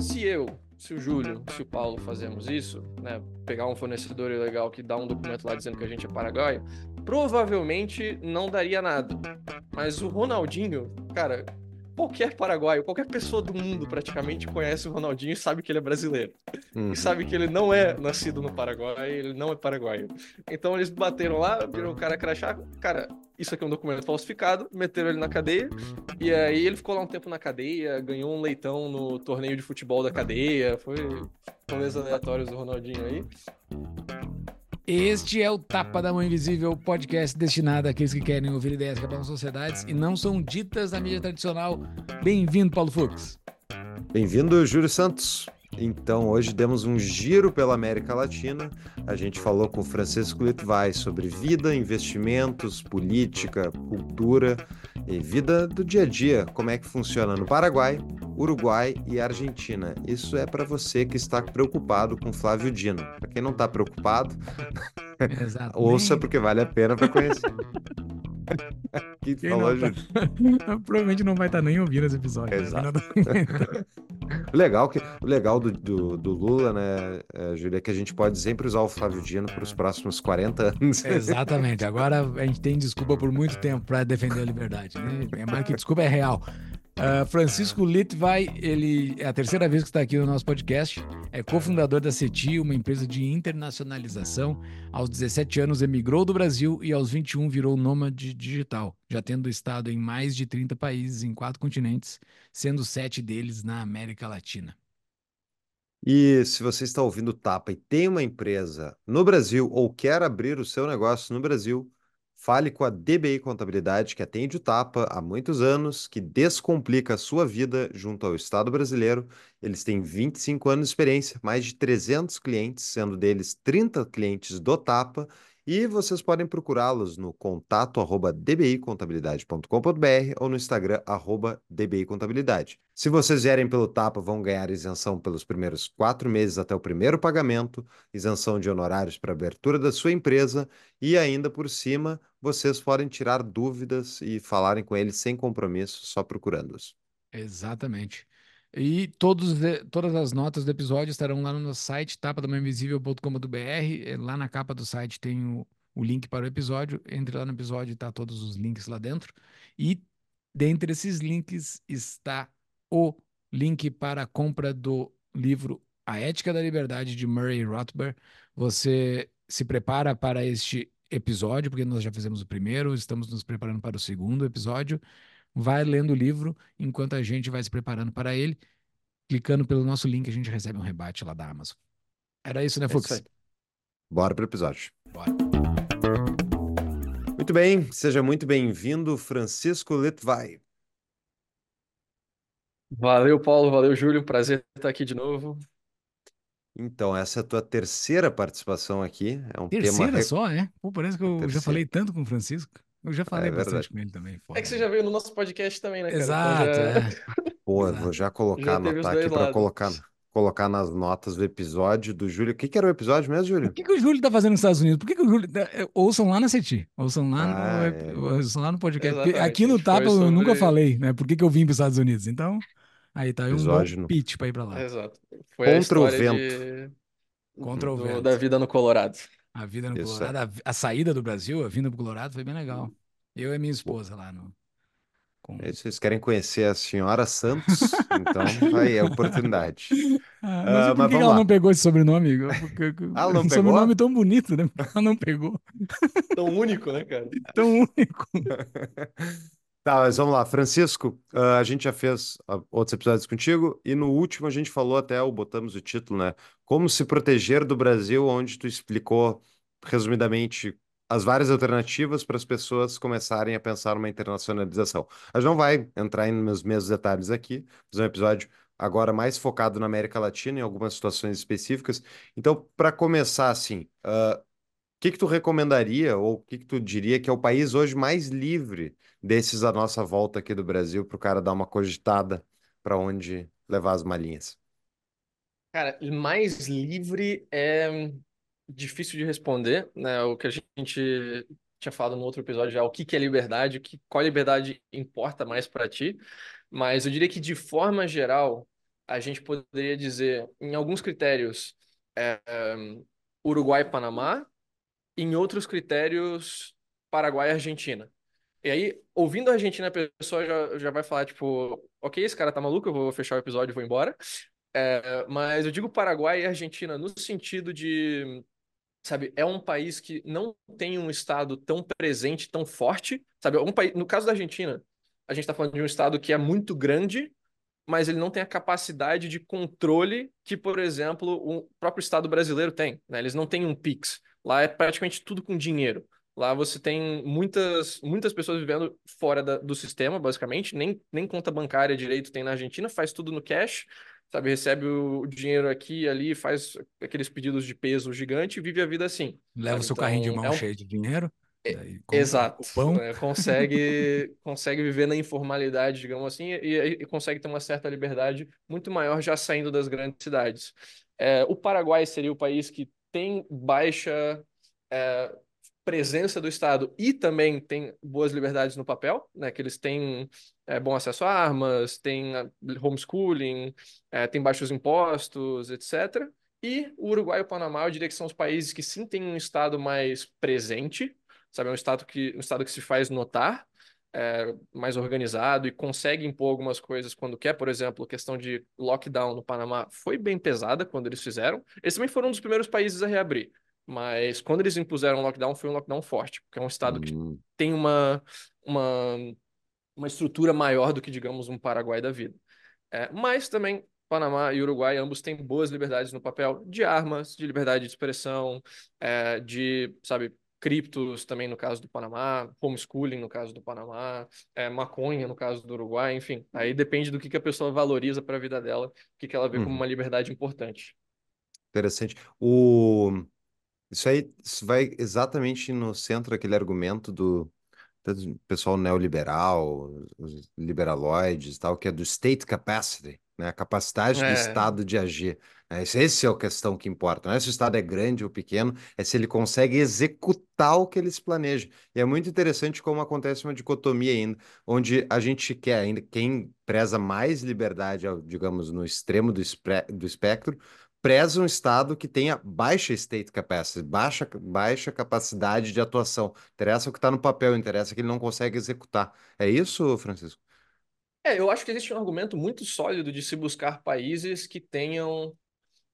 Se eu, se o Júlio, se o Paulo fazemos isso, né, pegar um fornecedor ilegal que dá um documento lá dizendo que a gente é paraguaio, provavelmente não daria nada. Mas o Ronaldinho, cara, qualquer paraguaio, qualquer pessoa do mundo praticamente conhece o Ronaldinho e sabe que ele é brasileiro. Uhum. E sabe que ele não é nascido no Paraguai, ele não é paraguaio. Então eles bateram lá, viram o cara crachá, cara, isso aqui é um documento falsificado, meteram ele na cadeia, e aí ele ficou lá um tempo na cadeia, ganhou um leitão no torneio de futebol da cadeia, foi rolês aleatórios do Ronaldinho aí. Este é o Tapa da Mão Invisível, podcast destinado àqueles que querem ouvir ideias que abalam sociedades e não são ditas na mídia tradicional. Bem-vindo, Paulo Fux. Bem-vindo, Júlio Santos. Então, hoje demos um giro pela América Latina. A gente falou com o Francisco Litvai sobre vida, investimentos, política, cultura e vida do dia a dia, como é que funciona no Paraguai, Uruguai e Argentina. Isso é para você que está preocupado com Flávio Dino. Para quem não está preocupado, ouça porque vale a pena para conhecer. que Quem falou, tá-? Provavelmente não vai estar nem ouvindo esse episódio. né? Exato. Legal, que, o legal do, do, do Lula, né, é, Júlia, é que a gente pode sempre usar o Flávio Dino para os próximos 40 anos. Exatamente. Agora a gente tem desculpa por muito tempo para defender a liberdade. Né? É mais que desculpa, é real. Ah, Francisco Litvai, ele é a terceira vez que está aqui no nosso podcast. É cofundador da CETI, uma empresa de internacionalização. Aos 17 anos emigrou do Brasil e aos 21 virou nômade digital, já tendo estado em mais de 30 países em quatro continentes, sendo sete deles na América Latina. E se você está ouvindo o Tapa e tem uma empresa no Brasil ou quer abrir o seu negócio no Brasil, fale com a DBI Contabilidade, que atende o Tapa há muitos anos, que descomplica a sua vida junto ao Estado brasileiro. Eles têm 25 anos de experiência, mais de 300 clientes, sendo deles 30 clientes do Tapa. E vocês podem procurá-los no contato arroba dbicontabilidade.com.br ou no Instagram arroba dbicontabilidade. Se vocês vierem pelo Tapa, vão ganhar isenção pelos primeiros quatro meses até o primeiro pagamento, isenção de honorários para abertura da sua empresa e ainda por cima, vocês podem tirar dúvidas e falarem com eles sem compromisso, só procurando-os. Exatamente. E todos, todas as notas do episódio estarão lá no nosso site, tapadamainvisível.com.br. Eh, Lá na capa do site tem o, o link para o episódio. Entre lá no episódio e tá todos os links lá dentro. E dentre esses links está o link para a compra do livro A Ética da Liberdade de Murray Rothbard. Você se prepara para este episódio, porque nós já fizemos o primeiro, estamos nos preparando para o segundo episódio vai lendo o livro enquanto a gente vai se preparando para ele. Clicando pelo nosso link, a gente recebe um rebate lá da Amazon. Era isso, né, É Fux? isso aí. Bora para o episódio. Bora. Muito bem, seja muito bem-vindo, Francisco Litvai. Valeu, Paulo, valeu, Júlio, prazer estar aqui de novo. Então, essa é a tua terceira participação aqui. É um tema Terceira re- só, é? Pô, parece que eu já falei tanto com o Francisco. Eu já falei É bastante verdade. com ele também. É foda. que você já veio no nosso podcast também, né, cara? Então Exato, já- é. Pô, Exato. vou já colocar, Já anotar aqui para colocar, colocar nas notas do episódio do Júlio. O que que era o episódio mesmo, Júlio? O que, que o Júlio tá fazendo nos Estados Unidos? Por que, que o Júlio. tá- é, Ouçam lá na CETI. Ouçam lá, no, Ah, ep- é. ouçam lá no podcast. Exatamente, aqui no Tapa eu nunca sobre- falei, né? Por que, que eu vim para os Estados Unidos? Então, aí tá aí um bom no- pitch para ir para lá. Exato. Foi a Contra o vento. de... Contra o do- vento. da vida no Colorado. A vida no Isso Colorado, a, a saída do Brasil, a vinda pro Colorado foi bem legal. Eu e minha esposa lá no. Com... É, Vocês querem conhecer a senhora Santos? Então, aí é a oportunidade. Ah, não sei por mas que ela lá. não pegou esse sobrenome. Porque, Ah, não um pegou? sobrenome tão bonito, né? Ela não pegou. Tão único, né, cara? Tão único. Tá, mas vamos lá. Francisco, ah, a gente já fez ah, outros episódios contigo e no último a gente falou até, o botamos o título, né? Como se proteger do Brasil, onde tu explicou, resumidamente, as várias alternativas para as pessoas começarem a pensar numa internacionalização. A gente não vai entrar nos mesmos detalhes aqui, fazer um episódio agora mais focado na América Latina, em algumas situações específicas. Então, para começar assim, o que que tu recomendaria ou o que que tu diria que é o país hoje mais livre desses à nossa volta aqui do Brasil para o cara dar uma cogitada para onde levar as malinhas? Cara, mais livre é difícil de responder, né? O que a gente tinha falado no outro episódio já, o que que é liberdade, o que, qual liberdade importa mais para ti. Mas eu diria que, de forma geral, a gente poderia dizer, em alguns critérios, é, Uruguai e Panamá, em outros critérios, Paraguai e Argentina. E aí, ouvindo a Argentina, a pessoa já, já vai falar, tipo, ok, esse cara tá maluco, eu vou fechar o episódio e vou embora. É, mas eu digo Paraguai e Argentina no sentido de, sabe, é um país que não tem um estado tão presente, tão forte, sabe? Um país, no caso da Argentina, a gente está falando de um estado que é muito grande, mas ele não tem a capacidade de controle que, por exemplo, o próprio estado brasileiro tem. Né? Eles não têm um Pix. Lá é praticamente tudo com dinheiro. Lá você tem muitas, muitas pessoas vivendo fora da, do sistema, basicamente. Nem, nem conta bancária direito tem na Argentina, faz tudo no cash, sabe? Recebe o dinheiro aqui e ali, faz aqueles pedidos de peso gigante e vive a vida assim. Leva o seu Então, carrinho de mão é um- cheio de dinheiro. daí compra Exato. né? Consegue, consegue viver na informalidade, digamos assim, e, e consegue ter uma certa liberdade muito maior já saindo das grandes cidades. É, o Paraguai seria o país que tem baixa é, presença do Estado e também tem boas liberdades no papel, né? Que eles têm é, bom acesso a armas, têm ah, homeschooling, é, tem baixos impostos, etc. E o Uruguai e o Panamá, eu diria que são os países que sim têm um Estado mais presente, sabe? É um Estado que, um estado que se faz notar, é, mais organizado e consegue impor algumas coisas quando quer. Por exemplo, a questão de lockdown no Panamá foi bem pesada quando eles fizeram. Eles também foram um dos primeiros países a reabrir. Mas quando eles impuseram lockdown, foi um lockdown forte, porque é um estado que Hum, tem uma, uma, uma estrutura maior do que, digamos, um Paraguai da vida. É, mas também Panamá e Uruguai ambos têm boas liberdades no papel de armas, de liberdade de expressão, é, de, sabe, criptos também no caso do Panamá, homeschooling no caso do Panamá, é, maconha no caso do Uruguai, enfim. Aí depende do que, que a pessoa valoriza para a vida dela, o que, que ela vê como Uhum. uma liberdade importante. interessante. O... Isso aí isso vai exatamente no centro daquele argumento do do pessoal neoliberal, os liberaloides e tal, que é do state capacity, né? A capacidade do É, Estado de agir. né? Esse esse é a questão que importa. Não é se o Estado é grande ou pequeno, é se ele consegue executar o que eles planejam. E é muito interessante como acontece uma dicotomia ainda, onde a gente quer ainda, quem preza mais liberdade, digamos, no extremo do, espre- do espectro, preza um Estado que tenha baixa state capacity, baixa, baixa capacidade de atuação. Interessa o que está no papel, interessa que ele não consegue executar. É isso, Francisco? É, eu acho que existe um argumento muito sólido de se buscar países que tenham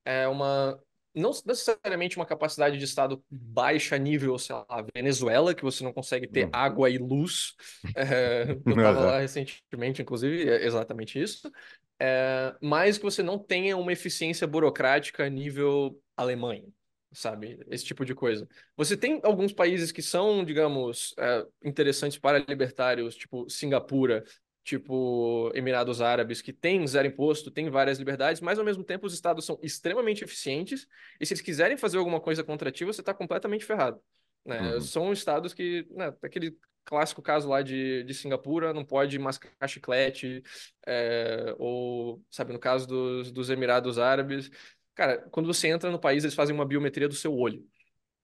é, uma. Não necessariamente uma capacidade de Estado baixa nível, sei lá, Venezuela, que você não consegue ter Hum. água e luz. É, eu estava lá recentemente, inclusive, é exatamente isso. É, mas que você não tenha uma eficiência burocrática nível Alemanha, sabe? Esse tipo de coisa. Você tem alguns países que são, digamos, é, interessantes para libertários, tipo Singapura, tipo Emirados Árabes, que tem zero imposto, tem várias liberdades, mas ao mesmo tempo os estados são extremamente eficientes, e se eles quiserem fazer alguma coisa contra ti, você está completamente ferrado. Né? Uhum. São estados que, né, aquele clássico caso lá de, de Singapura, não pode mascar chiclete, é, ou, sabe, no caso dos, dos Emirados Árabes, cara, quando você entra no país, eles fazem uma biometria do seu olho.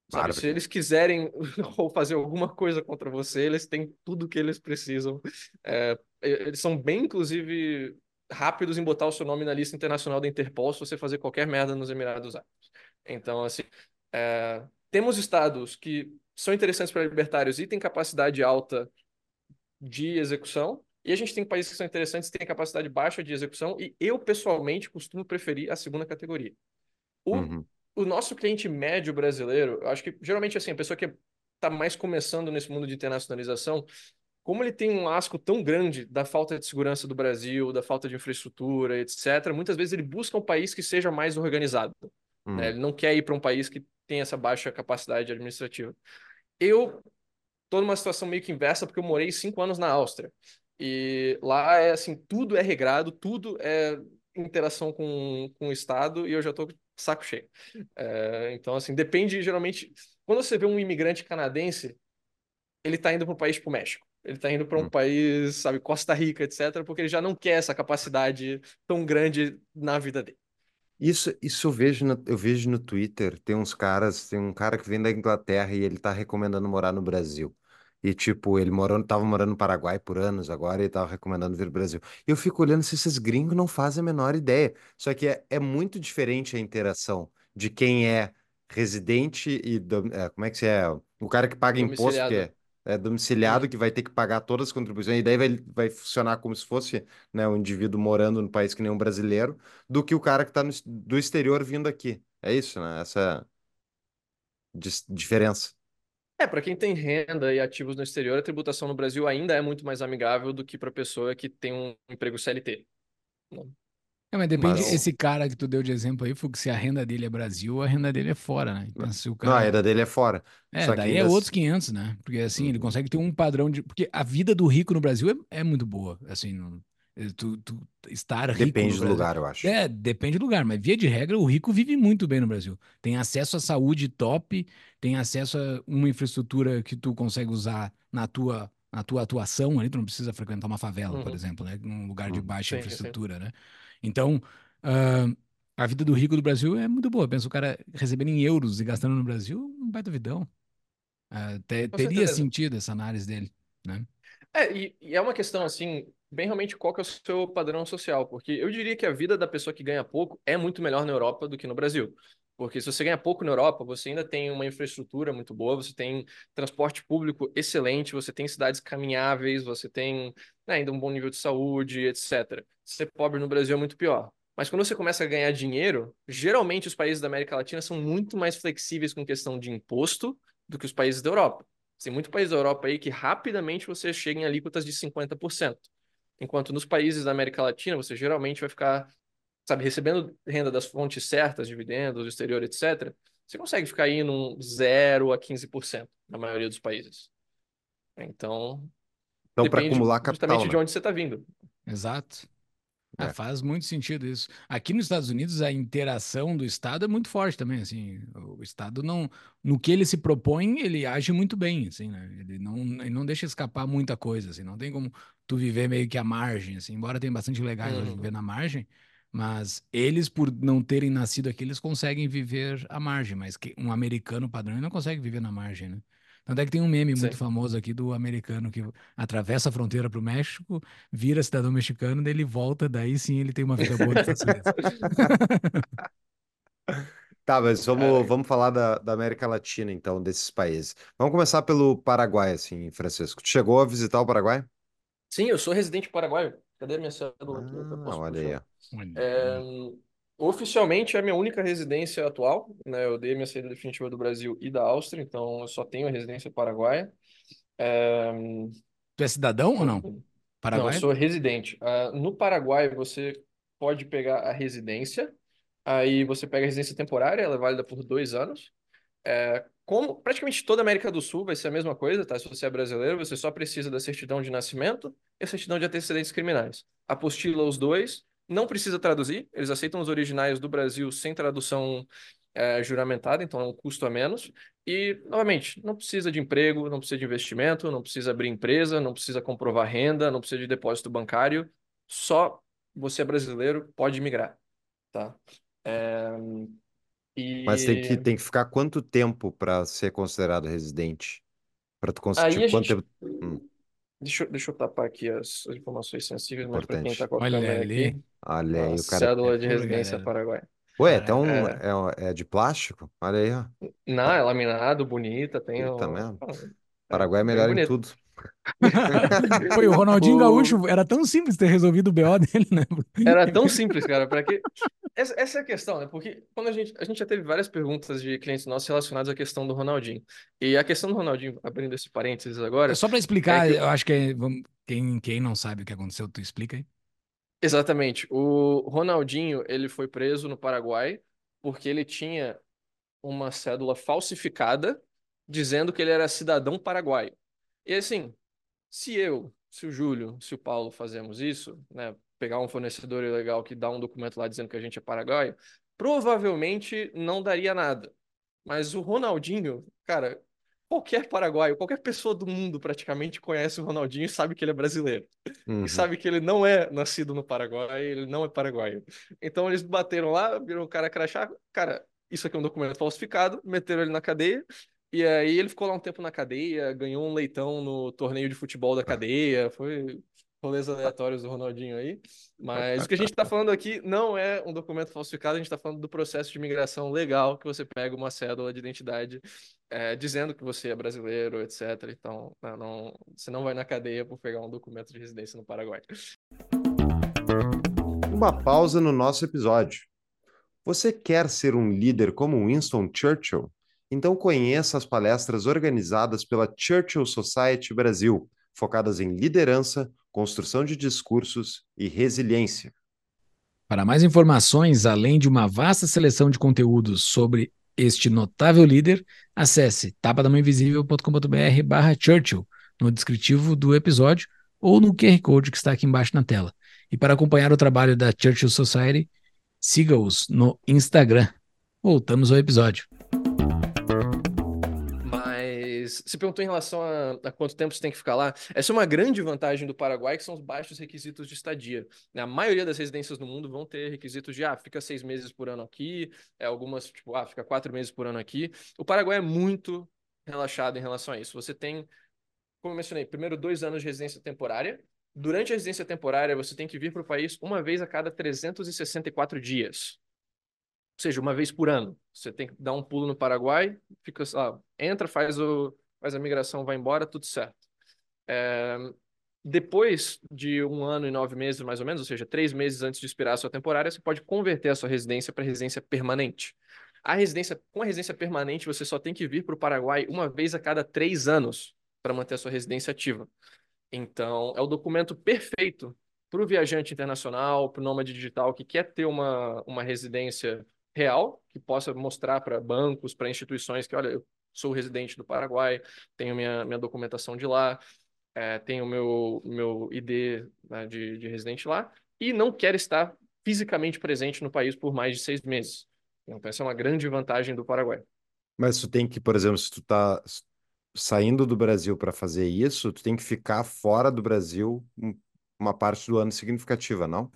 Sabe, se eles quiserem ou fazer alguma coisa contra você, eles têm tudo que eles precisam. É, eles são bem, inclusive, rápidos em botar o seu nome na lista internacional da Interpol se você fazer qualquer merda nos Emirados Árabes. Então, assim, é, temos estados que são interessantes para libertários e têm capacidade alta de execução, e a gente tem países que são interessantes e têm capacidade baixa de execução, e eu, pessoalmente, costumo preferir a segunda categoria. O, Uhum. O nosso cliente médio brasileiro, eu acho que geralmente assim, a pessoa que está mais começando nesse mundo de internacionalização, como ele tem um asco tão grande da falta de segurança do Brasil, da falta de infraestrutura, etc., muitas vezes ele busca um país que seja mais organizado. né? Uhum. Ele não quer ir para um país que tem essa baixa capacidade administrativa. Eu tô numa situação meio que inversa porque eu morei cinco anos na Áustria. E lá é assim, tudo é regrado, tudo é interação com, com o Estado e eu já com saco cheio. É, então, assim, depende, geralmente, quando você vê um imigrante canadense, ele tá indo para um país tipo México. Ele tá indo para um Hum. país, sabe, Costa Rica, etc., porque ele já não quer essa capacidade tão grande na vida dele. Isso, isso eu vejo no, eu vejo no Twitter, tem uns caras, tem um cara que vem da Inglaterra e ele tá recomendando morar no Brasil. E, tipo, ele morando, tava morando no Paraguai por anos agora e tava recomendando vir pro Brasil. E eu fico olhando se esses gringos não fazem a menor ideia. Só que é, é muito diferente a interação de quem é residente e, dom- é, como é que se é? O cara que paga imposto, que é, é domiciliado, Uhum. que vai ter que pagar todas as contribuições. E daí vai, vai funcionar como se fosse, né, um indivíduo morando no país que nem um brasileiro, do que o cara que tá no, do exterior vindo aqui. É isso, né? Essa diferença. É, para quem tem renda e ativos no exterior, a tributação no Brasil ainda é muito mais amigável do que para pessoa que tem um emprego CLT. É, mas depende, Mas- esse cara que tu deu de exemplo aí, Fux, se a renda dele é Brasil, a renda dele é fora, né? Então, se o Não, a cara... renda dele é fora. É, Só que daí é outros 500, né? Porque assim, ele Uhum. consegue ter um padrão de... Porque a vida do rico no Brasil é, é muito boa, assim, não- tu, tu estar rico Depende do lugar, eu acho. É, depende do lugar, mas via de regra, o rico vive muito bem no Brasil. Tem acesso à saúde top, tem acesso a uma infraestrutura que tu consegue usar na tua, na tua atuação ali, tu não precisa frequentar uma favela, por Uhum. exemplo, né? Num lugar de Uhum. baixa Sim, sim. infraestrutura, né? Então, ah, a vida do rico do Brasil é muito boa. Pensa o cara recebendo em euros e gastando no Brasil, um baita vidão. Ah, te- teria certeza. sentido essa análise dele, né? É, e, e é uma questão assim, bem realmente qual que é o seu padrão social, porque eu diria que a vida da pessoa que ganha pouco é muito melhor na Europa do que no Brasil. Porque se você ganha pouco na Europa, você ainda tem uma infraestrutura muito boa, você tem transporte público excelente, você tem cidades caminháveis, você tem né, ainda um bom nível de saúde, etc. Ser pobre no Brasil é muito pior. Mas quando você começa a ganhar dinheiro, geralmente os países da América Latina são muito mais flexíveis com questão de imposto do que os países da Europa. Tem muito país da Europa aí que rapidamente você chega em alíquotas de 50%. Enquanto nos países da América Latina, você geralmente vai ficar, sabe, recebendo renda das fontes certas, dividendos, do exterior, etc. Você consegue ficar aí num 0 a 15% na maioria dos países. Então, Então, para acumular capital, justamente de né? onde você está vindo. Exato. Ah, É. faz muito sentido isso. Aqui nos Estados Unidos, a interação do Estado é muito forte também, assim, o Estado não, no que ele se propõe, ele age muito bem, assim, né? Ele não, ele não deixa escapar muita coisa, assim, não tem como tu viver meio que à margem, assim, embora tenha bastante legais Uhum. viver na margem, mas eles, por não terem nascido aqui, eles conseguem viver à margem, mas que um americano padrão não consegue viver na margem, né? Tanto é que tem um meme muito Sim. famoso aqui do americano que atravessa a fronteira para o México, vira cidadão mexicano, daí ele volta, daí sim ele tem uma vida boa nos Estados Unidos. Tá, mas vamos, vamos falar da, da América Latina, então, desses países. Vamos começar pelo Paraguai, assim, Francisco. Tu chegou a visitar o Paraguai? Sim, eu sou residente paraguaio. Cadê a minha cédula Ah, olha aí. É, oficialmente é a minha única residência atual, né? Eu dei minha saída definitiva do Brasil e da Áustria, então eu só tenho a residência paraguaia. É, Tu é cidadão ou não? Não, eu Paraguai? sou residente. Ah, no Paraguai, você pode pegar a residência, aí você pega a residência temporária, ela é válida por dois anos. É, como praticamente toda a América do Sul vai ser a mesma coisa, tá? Se você é brasileiro, você só precisa da certidão de nascimento e a certidão de antecedentes criminais. Apostila os dois, não precisa traduzir, eles aceitam os originais do Brasil sem tradução é, juramentada, então é um custo a menos. E, novamente, não precisa de emprego, não precisa de investimento, não precisa abrir empresa, não precisa comprovar renda, não precisa de depósito bancário, só você é brasileiro, pode migrar, tá? É, e... Mas tem que, tem que ficar quanto tempo para ser considerado residente? Para tu conseguir, quanto gente. tempo? Hum. Deixa, eu- deixa eu tapar aqui as, as informações sensíveis, mas para quem Importante. está com a Olha câmera ali. aqui, Olha aí, a o cara. cédula de Pura residência galera. paraguaia. Ué, um, É. é, é de plástico? Olha aí, ó. Não, é laminado, bonita, tem Puta um... merda. Paraguai é bem melhor em bonito. tudo. Foi o Ronaldinho O- Gaúcho, era tão simples ter resolvido o BO dele, né? Era tão simples, cara, para que. Essa, essa é a questão, né? Porque quando a gente, a gente já teve várias perguntas de clientes nossos relacionadas à questão do Ronaldinho. E a questão do Ronaldinho, abrindo esse parênteses agora, Só para explicar, É que- eu acho que é- vamos- quem, quem não sabe o que aconteceu, tu explica aí. Exatamente. O Ronaldinho, ele foi preso no Paraguai porque ele tinha uma cédula falsificada dizendo que ele era cidadão paraguaio. E assim, se eu, se o Júlio, se o Paulo fazemos isso, né, pegar um fornecedor ilegal que dá um documento lá dizendo que a gente é paraguaio, provavelmente não daria nada. Mas o Ronaldinho, cara, qualquer paraguaio, qualquer pessoa do mundo praticamente conhece o Ronaldinho e sabe que ele é brasileiro Uhum. e sabe que ele não é nascido no Paraguai, ele não é paraguaio. Então eles bateram lá, viram o cara crachá, cara, isso aqui é um documento falsificado, meteram ele na cadeia, E aí ele ficou lá um tempo na cadeia, ganhou um leitão no torneio de futebol da cadeia, foi rolês aleatórios do Ronaldinho aí. Mas o que a gente está falando aqui não é um documento falsificado, a gente está falando do processo de imigração legal, que você pega uma cédula de identidade é, dizendo que você é brasileiro, etc. Então, não, não, você não vai na cadeia por pegar um documento de residência no Paraguai. Uma pausa no nosso episódio. Você quer ser um líder como Winston Churchill? Então conheça as palestras organizadas pela Churchill Society Brasil, focadas em liderança, construção de discursos e resiliência. Para mais informações, além de uma vasta seleção de conteúdos sobre este notável líder, acesse tapadamainvisível.com.br barra Churchill no descritivo do episódio ou no QR Code que está aqui embaixo na tela. E para acompanhar o trabalho da Churchill Society, siga-os no Instagram. Voltamos ao episódio. Mas se perguntou em relação a, a, quanto tempo você tem que ficar lá, essa é uma grande vantagem do Paraguai, que são os baixos requisitos de estadia. A maioria das residências no mundo vão ter requisitos de, ah, fica seis meses por ano aqui, é, algumas, tipo, ah, fica quatro meses por ano aqui. O Paraguai é muito relaxado em relação a isso. Você tem, como eu mencionei, primeiro dois anos de residência temporária. Durante a residência temporária, você tem que vir para o país uma vez a cada 364 dias seja, uma vez por ano. Você tem que dar um pulo no Paraguai, fica, ah, entra, faz, o, faz a migração, vai embora, tudo certo. É, depois de um ano e nove meses, mais ou menos, ou seja, três meses antes de expirar a sua temporária, você pode converter a sua residência para residência permanente. A residência, com a residência permanente, você só tem que vir para o Paraguai uma vez a cada três anos para manter a sua residência ativa. Então, é o documento perfeito para o viajante internacional, para o nômade digital que quer ter uma, uma residência real, que possa mostrar para bancos, para instituições que, olha, eu sou residente do Paraguai, tenho minha, minha documentação de lá, é, tenho meu, meu ID né, de, de residente lá, e não quer estar fisicamente presente no país por mais de seis meses. Então, essa é uma grande vantagem do Paraguai. Mas tu tem que, por exemplo, se tu tá saindo do Brasil para fazer isso, tu tem que ficar fora do Brasil uma parte do ano significativa, não?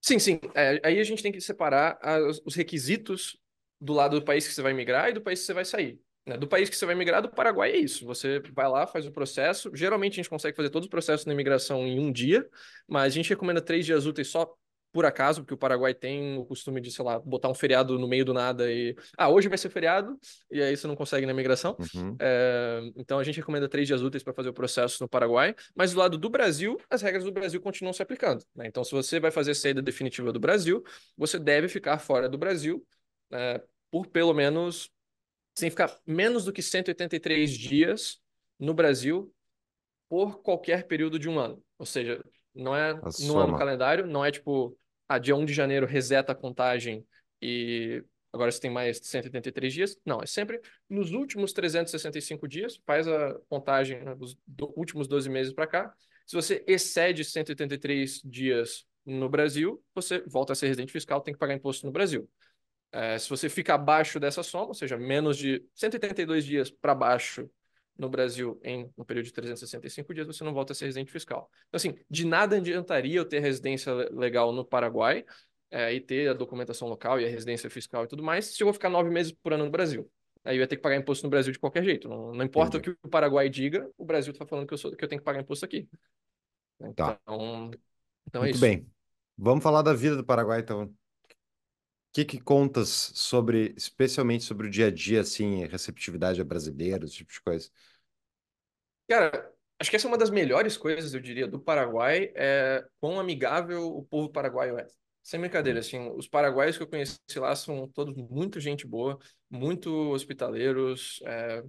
Sim, sim. É, aí a gente tem que separar as, os requisitos do lado do país que você vai migrar e do país que você vai sair. Né? Do país que você vai migrar, do Paraguai é isso. Você vai lá, faz o processo. Geralmente a gente consegue fazer todos os processos na imigração em um dia, mas a gente recomenda três dias úteis só por acaso, porque o Paraguai tem o costume de, sei lá, botar um feriado no meio do nada e. Ah, hoje vai ser feriado, e aí você não consegue na imigração. Uhum. É... Então a gente recomenda três dias úteis para fazer o processo no Paraguai, mas do lado do Brasil, as regras do Brasil continuam se aplicando. Né? Então, se você vai fazer saída definitiva do Brasil, você deve ficar fora do Brasil é, por pelo menos. sem ficar menos do que 183 dias no Brasil por qualquer período de um ano. Ou seja, não é no ano calendário, não é tipo, ah, dia 1 de janeiro reseta a contagem e agora você tem mais 183 dias. Não, é sempre nos últimos 365 dias, faz a contagem né, dos do, últimos 12 meses para cá. Se você excede 183 dias no Brasil, você volta a ser residente fiscal, tem que pagar imposto no Brasil. É, se você fica abaixo dessa soma, ou seja, menos de 182 dias para baixo no Brasil em um período de 365 dias, você não volta a ser residente fiscal. Então, assim, de nada adiantaria eu ter residência legal no Paraguai é, e ter a documentação local e a residência fiscal e tudo mais, se eu vou ficar nove meses por ano no Brasil. Aí eu ia ter que pagar imposto no Brasil de qualquer jeito. Não, não importa Entendi. o que o Paraguai diga, o Brasil está falando que eu, sou, que eu tenho que pagar imposto aqui. Tá. Então, então é Muito isso. bem. Vamos falar da vida do Paraguai, então. O que, que contas sobre, especialmente sobre o dia a dia, assim, receptividade a brasileiros, esse tipo de coisa? Cara, acho que essa é uma das melhores coisas, eu diria, do Paraguai, é quão amigável o povo paraguaio é. Sem brincadeira, assim, os paraguaios que eu conheci lá são todos muito gente boa, muito hospitaleiros, é,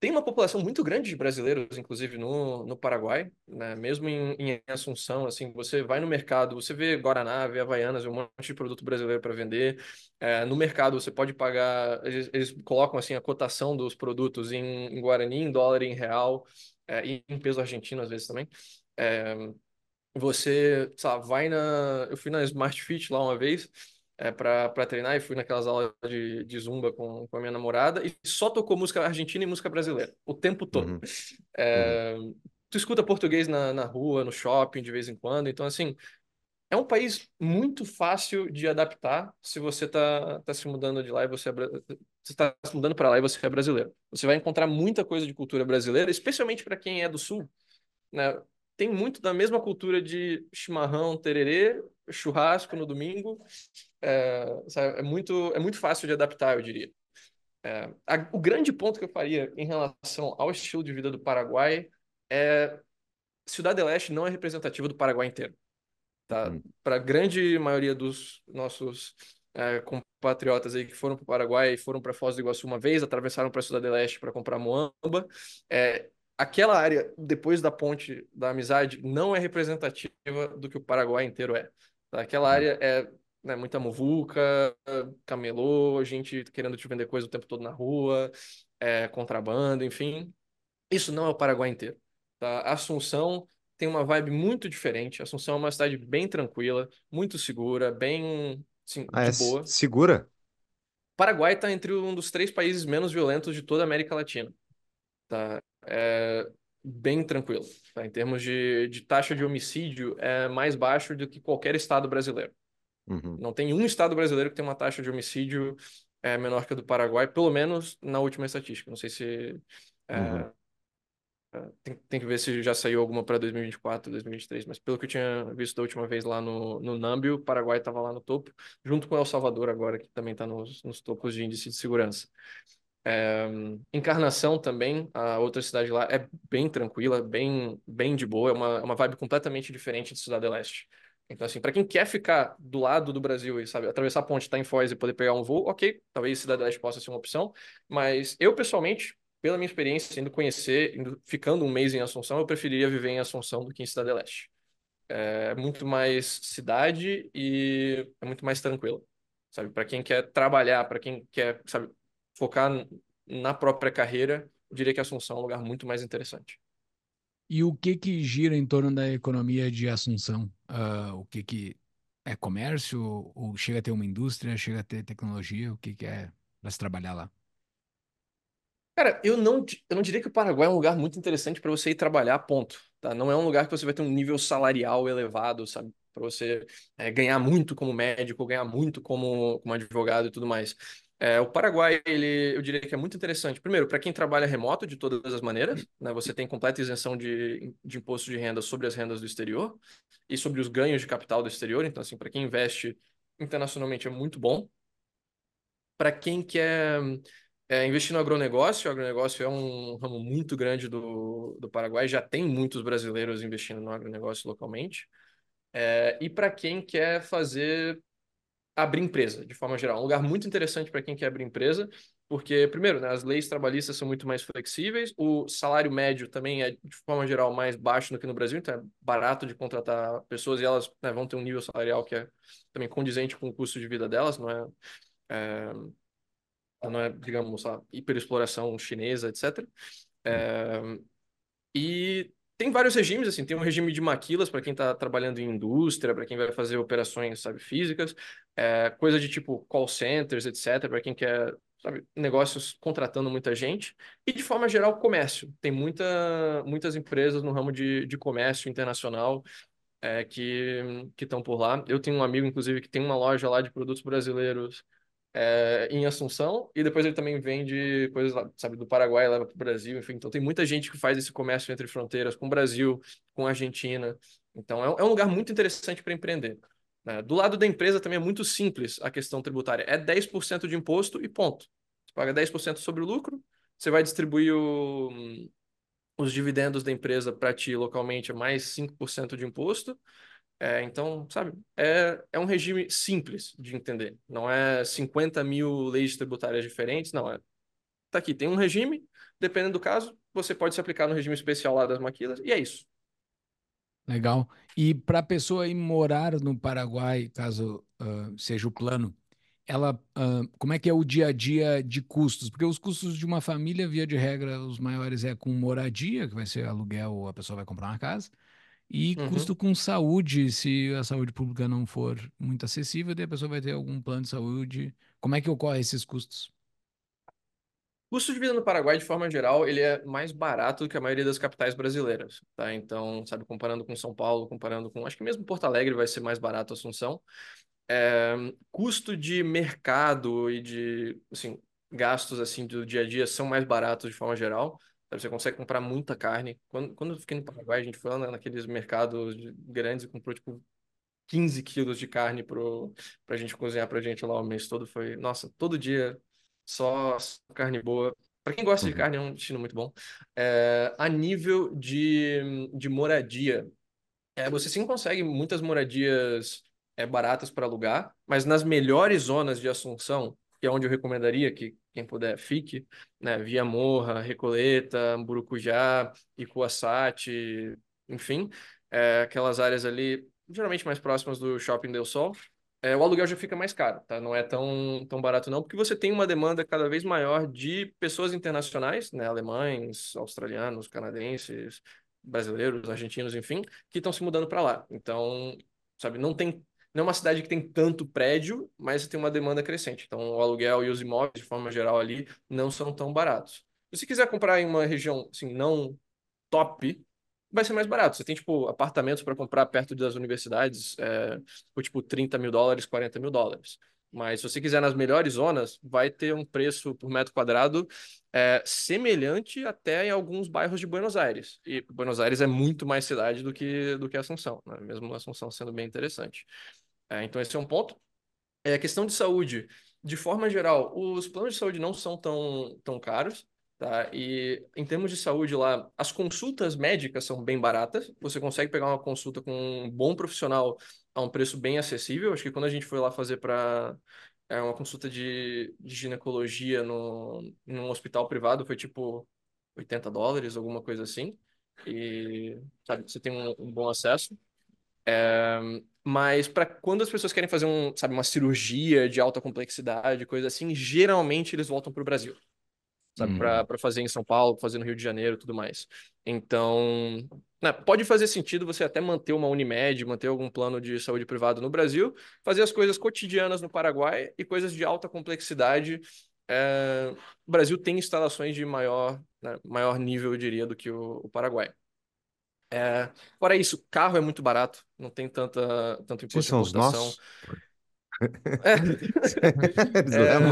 tem uma população muito grande de brasileiros, inclusive, no, no Paraguai, né? mesmo em, em Assunção, assim, você vai no mercado, você vê Guaraná, vê Havaianas, um monte de produto brasileiro para vender. É, no mercado você pode pagar, eles, eles, colocam assim a cotação dos produtos em, em Guarani, em dólar, em real, é, e em peso argentino às vezes também. É, você, sabe, vai na... Eu fui na Smart Fit lá uma vez, é, para treinar e fui naquelas aulas de, de zumba com, com a minha namorada e só tocou música argentina e música brasileira o tempo todo. Uhum. É, uhum. Tu escuta português na, na rua, no shopping de vez em quando, então assim, é um país muito fácil de adaptar se você está tá se mudando de lá e você é, você está se mudando para lá e você é brasileiro. Você vai encontrar muita coisa de cultura brasileira, especialmente para quem é do sul. Né? Tem muito da mesma cultura de chimarrão, tererê, churrasco no domingo. É, é muito, é muito fácil de adaptar, eu diria. É, a, o grande ponto que eu faria em relação ao estilo de vida do Paraguai é Cidade del Este não é representativa do Paraguai inteiro. Tá? Hum. Para a grande maioria dos nossos é, compatriotas aí que foram para o Paraguai e foram para Foz do Iguaçu uma vez, atravessaram para Cidade del Este para comprar moamba, é, aquela área depois da ponte da amizade não é representativa do que o Paraguai inteiro é. Tá? Aquela área é né, muita muvuca, camelô, gente querendo te vender coisa o tempo todo na rua, é, contrabando, enfim. Isso não é o Paraguai inteiro. Tá? Assunção tem uma vibe muito diferente. Assunção é uma cidade bem tranquila, muito segura, bem assim, ah, é boa. Segura? Paraguai está entre um dos três países menos violentos de toda a América Latina. Tá? É bem tranquilo. Tá? Em termos de, de taxa de homicídio, é mais baixo do que qualquer estado brasileiro. Uhum. Não tem um estado brasileiro que tem uma taxa de homicídio é, menor que a do Paraguai, pelo menos na última estatística. Não sei se. É, uhum. É, tem, tem, que ver se já saiu alguma para 2024, 2023, mas pelo que eu tinha visto da última vez lá no, no Nambio, o Paraguai estava lá no topo, junto com El Salvador agora, que também está nos, nos topos de índice de segurança. É, Encarnação também, a outra cidade lá, é bem tranquila, bem, bem de boa, é uma, é uma vibe completamente diferente de Cidade Leste. Então, assim, para quem quer ficar do lado do Brasil e, sabe, atravessar a ponte, estar tá em Foz e poder pegar um voo, ok, talvez Cidade Leste possa ser uma opção, mas eu, pessoalmente, pela minha experiência, indo conhecer, indo, ficando um mês em Assunção, eu preferiria viver em Assunção do que em Cidade Leste. É muito mais cidade e é muito mais tranquilo, sabe? Para quem quer trabalhar, para quem quer, sabe, focar na própria carreira, eu diria que Assunção é um lugar muito mais interessante. E o que que gira em torno da economia de Assunção? Uh, o que que é comércio ou chega a ter uma indústria, chega a ter tecnologia? O que que é para se trabalhar lá? Cara, eu não, eu não diria que o Paraguai é um lugar muito interessante para você ir trabalhar, ponto. Tá? Não é um lugar que você vai ter um nível salarial elevado, sabe? Para você é, ganhar muito como médico, ganhar muito como, como advogado e tudo mais. É, o Paraguai, ele, eu diria que é muito interessante. Primeiro, para quem trabalha remoto, de todas as maneiras, né, você tem completa isenção de, de imposto de renda sobre as rendas do exterior e sobre os ganhos de capital do exterior. Então, assim, para quem investe internacionalmente é muito bom. Para quem quer é, investir no agronegócio, o agronegócio é um ramo muito grande do, do Paraguai, já tem muitos brasileiros investindo no agronegócio localmente. É, e para quem quer fazer abrir empresa, de forma geral. Um lugar muito interessante para quem quer abrir empresa, porque, primeiro, né, as leis trabalhistas são muito mais flexíveis, o salário médio também é, de forma geral, mais baixo do que no Brasil, então é barato de contratar pessoas e elas né, vão ter um nível salarial que é também condizente com o custo de vida delas, não é, é não é digamos, a hiperexploração chinesa, etc. É, e tem vários regimes, assim, tem um regime de maquilas para quem está trabalhando em indústria, para quem vai fazer operações, sabe, físicas, é, coisa de tipo call centers, etc, para quem quer, sabe, negócios contratando muita gente, e de forma geral, comércio. Tem muita, muitas empresas no ramo de, de comércio internacional é, que estão por lá. Eu tenho um amigo, inclusive, que tem uma loja lá de produtos brasileiros é, em Assunção e depois ele também vende coisas, lá, sabe, do Paraguai leva para o Brasil, enfim. Então tem muita gente que faz esse comércio entre fronteiras com o Brasil, com a Argentina. Então é, é um lugar muito interessante para empreender. Né? Do lado da empresa também é muito simples a questão tributária. É 10% de imposto e ponto. Você paga 10% sobre o lucro, você vai distribuir o, os dividendos da empresa para ti localmente, é mais 5% de imposto é, então, sabe, é, é um regime simples de entender. Não é 50 mil leis tributárias diferentes, não. É, tá aqui, tem um regime, dependendo do caso, você pode se aplicar no regime especial lá das maquilas, e é isso. Legal. E para a pessoa ir morar no Paraguai, caso uh, seja o plano, ela, uh, como é que é o dia a dia de custos? Porque os custos de uma família, via de regra, os maiores é com moradia, que vai ser aluguel ou a pessoa vai comprar uma casa e uhum. custo com saúde, se a saúde pública não for muito acessível, daí a pessoa vai ter algum plano de saúde. Como é que ocorre esses custos? Custo de vida no Paraguai, de forma geral, ele é mais barato do que a maioria das capitais brasileiras, tá? Então, sabe, comparando com São Paulo, comparando com, acho que mesmo Porto Alegre vai ser mais barato Assunção. É, custo de mercado e de, assim, gastos, assim, do dia a dia são mais baratos de forma geral. Você consegue comprar muita carne. Quando, quando eu fiquei no Paraguai, a gente foi lá naqueles mercados grandes e comprou, tipo, 15 quilos de carne pro, pra gente cozinhar pra gente lá o mês todo. Foi, nossa, todo dia só carne boa. Para quem gosta de Uhum. carne, é um destino muito bom. É, a nível de, de moradia, é, você sim consegue muitas moradias é, baratas para alugar, mas nas melhores zonas de Assunção, que é onde eu recomendaria que quem puder fique, né, Via Morra, Recoleta, Burucujá, Icuaçate, enfim, é, aquelas áreas ali, geralmente mais próximas do Shopping Del Sol, é, o aluguel já fica mais caro, tá? Não é tão, tão barato não, porque você tem uma demanda cada vez maior de pessoas internacionais, né? Alemães, australianos, canadenses, brasileiros, argentinos, enfim, que estão se mudando para lá. Então, sabe, não tem, não é uma cidade que tem tanto prédio, mas tem uma demanda crescente. Então, o aluguel e os imóveis, de forma geral, ali, não são tão baratos. Se você quiser comprar em uma região, assim, não top, vai ser mais barato. Você tem, tipo, apartamentos para comprar perto das universidades, é, por, tipo, 30 mil dólares, 40 mil dólares. Mas se você quiser nas melhores zonas, vai ter um preço por metro quadrado é, semelhante até em alguns bairros de Buenos Aires. E Buenos Aires é muito mais cidade do que, do que Assunção, né? mesmo Assunção sendo bem interessante. É, então, esse é um ponto. É a questão de saúde. De forma geral, os planos de saúde não são tão, tão caros. Tá? E em termos de saúde lá, as consultas médicas são bem baratas. Você consegue pegar uma consulta com um bom profissional a um preço bem acessível. Acho que quando a gente foi lá fazer para é, uma consulta de, de ginecologia no, num hospital privado, foi tipo 80 dólares, alguma coisa assim. E sabe, você tem um, um bom acesso. É, mas para quando as pessoas querem fazer um, sabe, uma cirurgia de alta complexidade, coisa assim, geralmente eles voltam para o Brasil sabe, Uhum. para fazer em São Paulo, fazer no Rio de Janeiro e tudo mais. Então, né, pode fazer sentido você até manter uma Unimed, manter algum plano de saúde privado no Brasil, fazer as coisas cotidianas no Paraguai e coisas de alta complexidade. É, o Brasil tem instalações de maior, né, maior nível, eu diria, do que o, o Paraguai. É, fora isso, carro é muito barato, não tem tanta, tanto Vocês imposto de são os importação. nossos? É.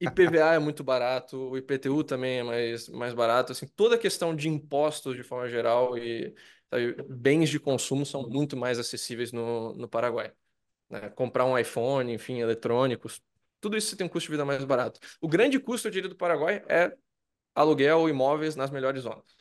É. IPVA é muito barato, o IPTU também é mais, mais barato, assim, toda a questão de impostos de forma geral e sabe, bens de consumo são muito mais acessíveis no, no Paraguai. né? Comprar um iPhone, enfim, eletrônicos, tudo isso tem um custo de vida mais barato. O grande custo, eu diria, do Paraguai é aluguel, imóveis nas melhores zonas.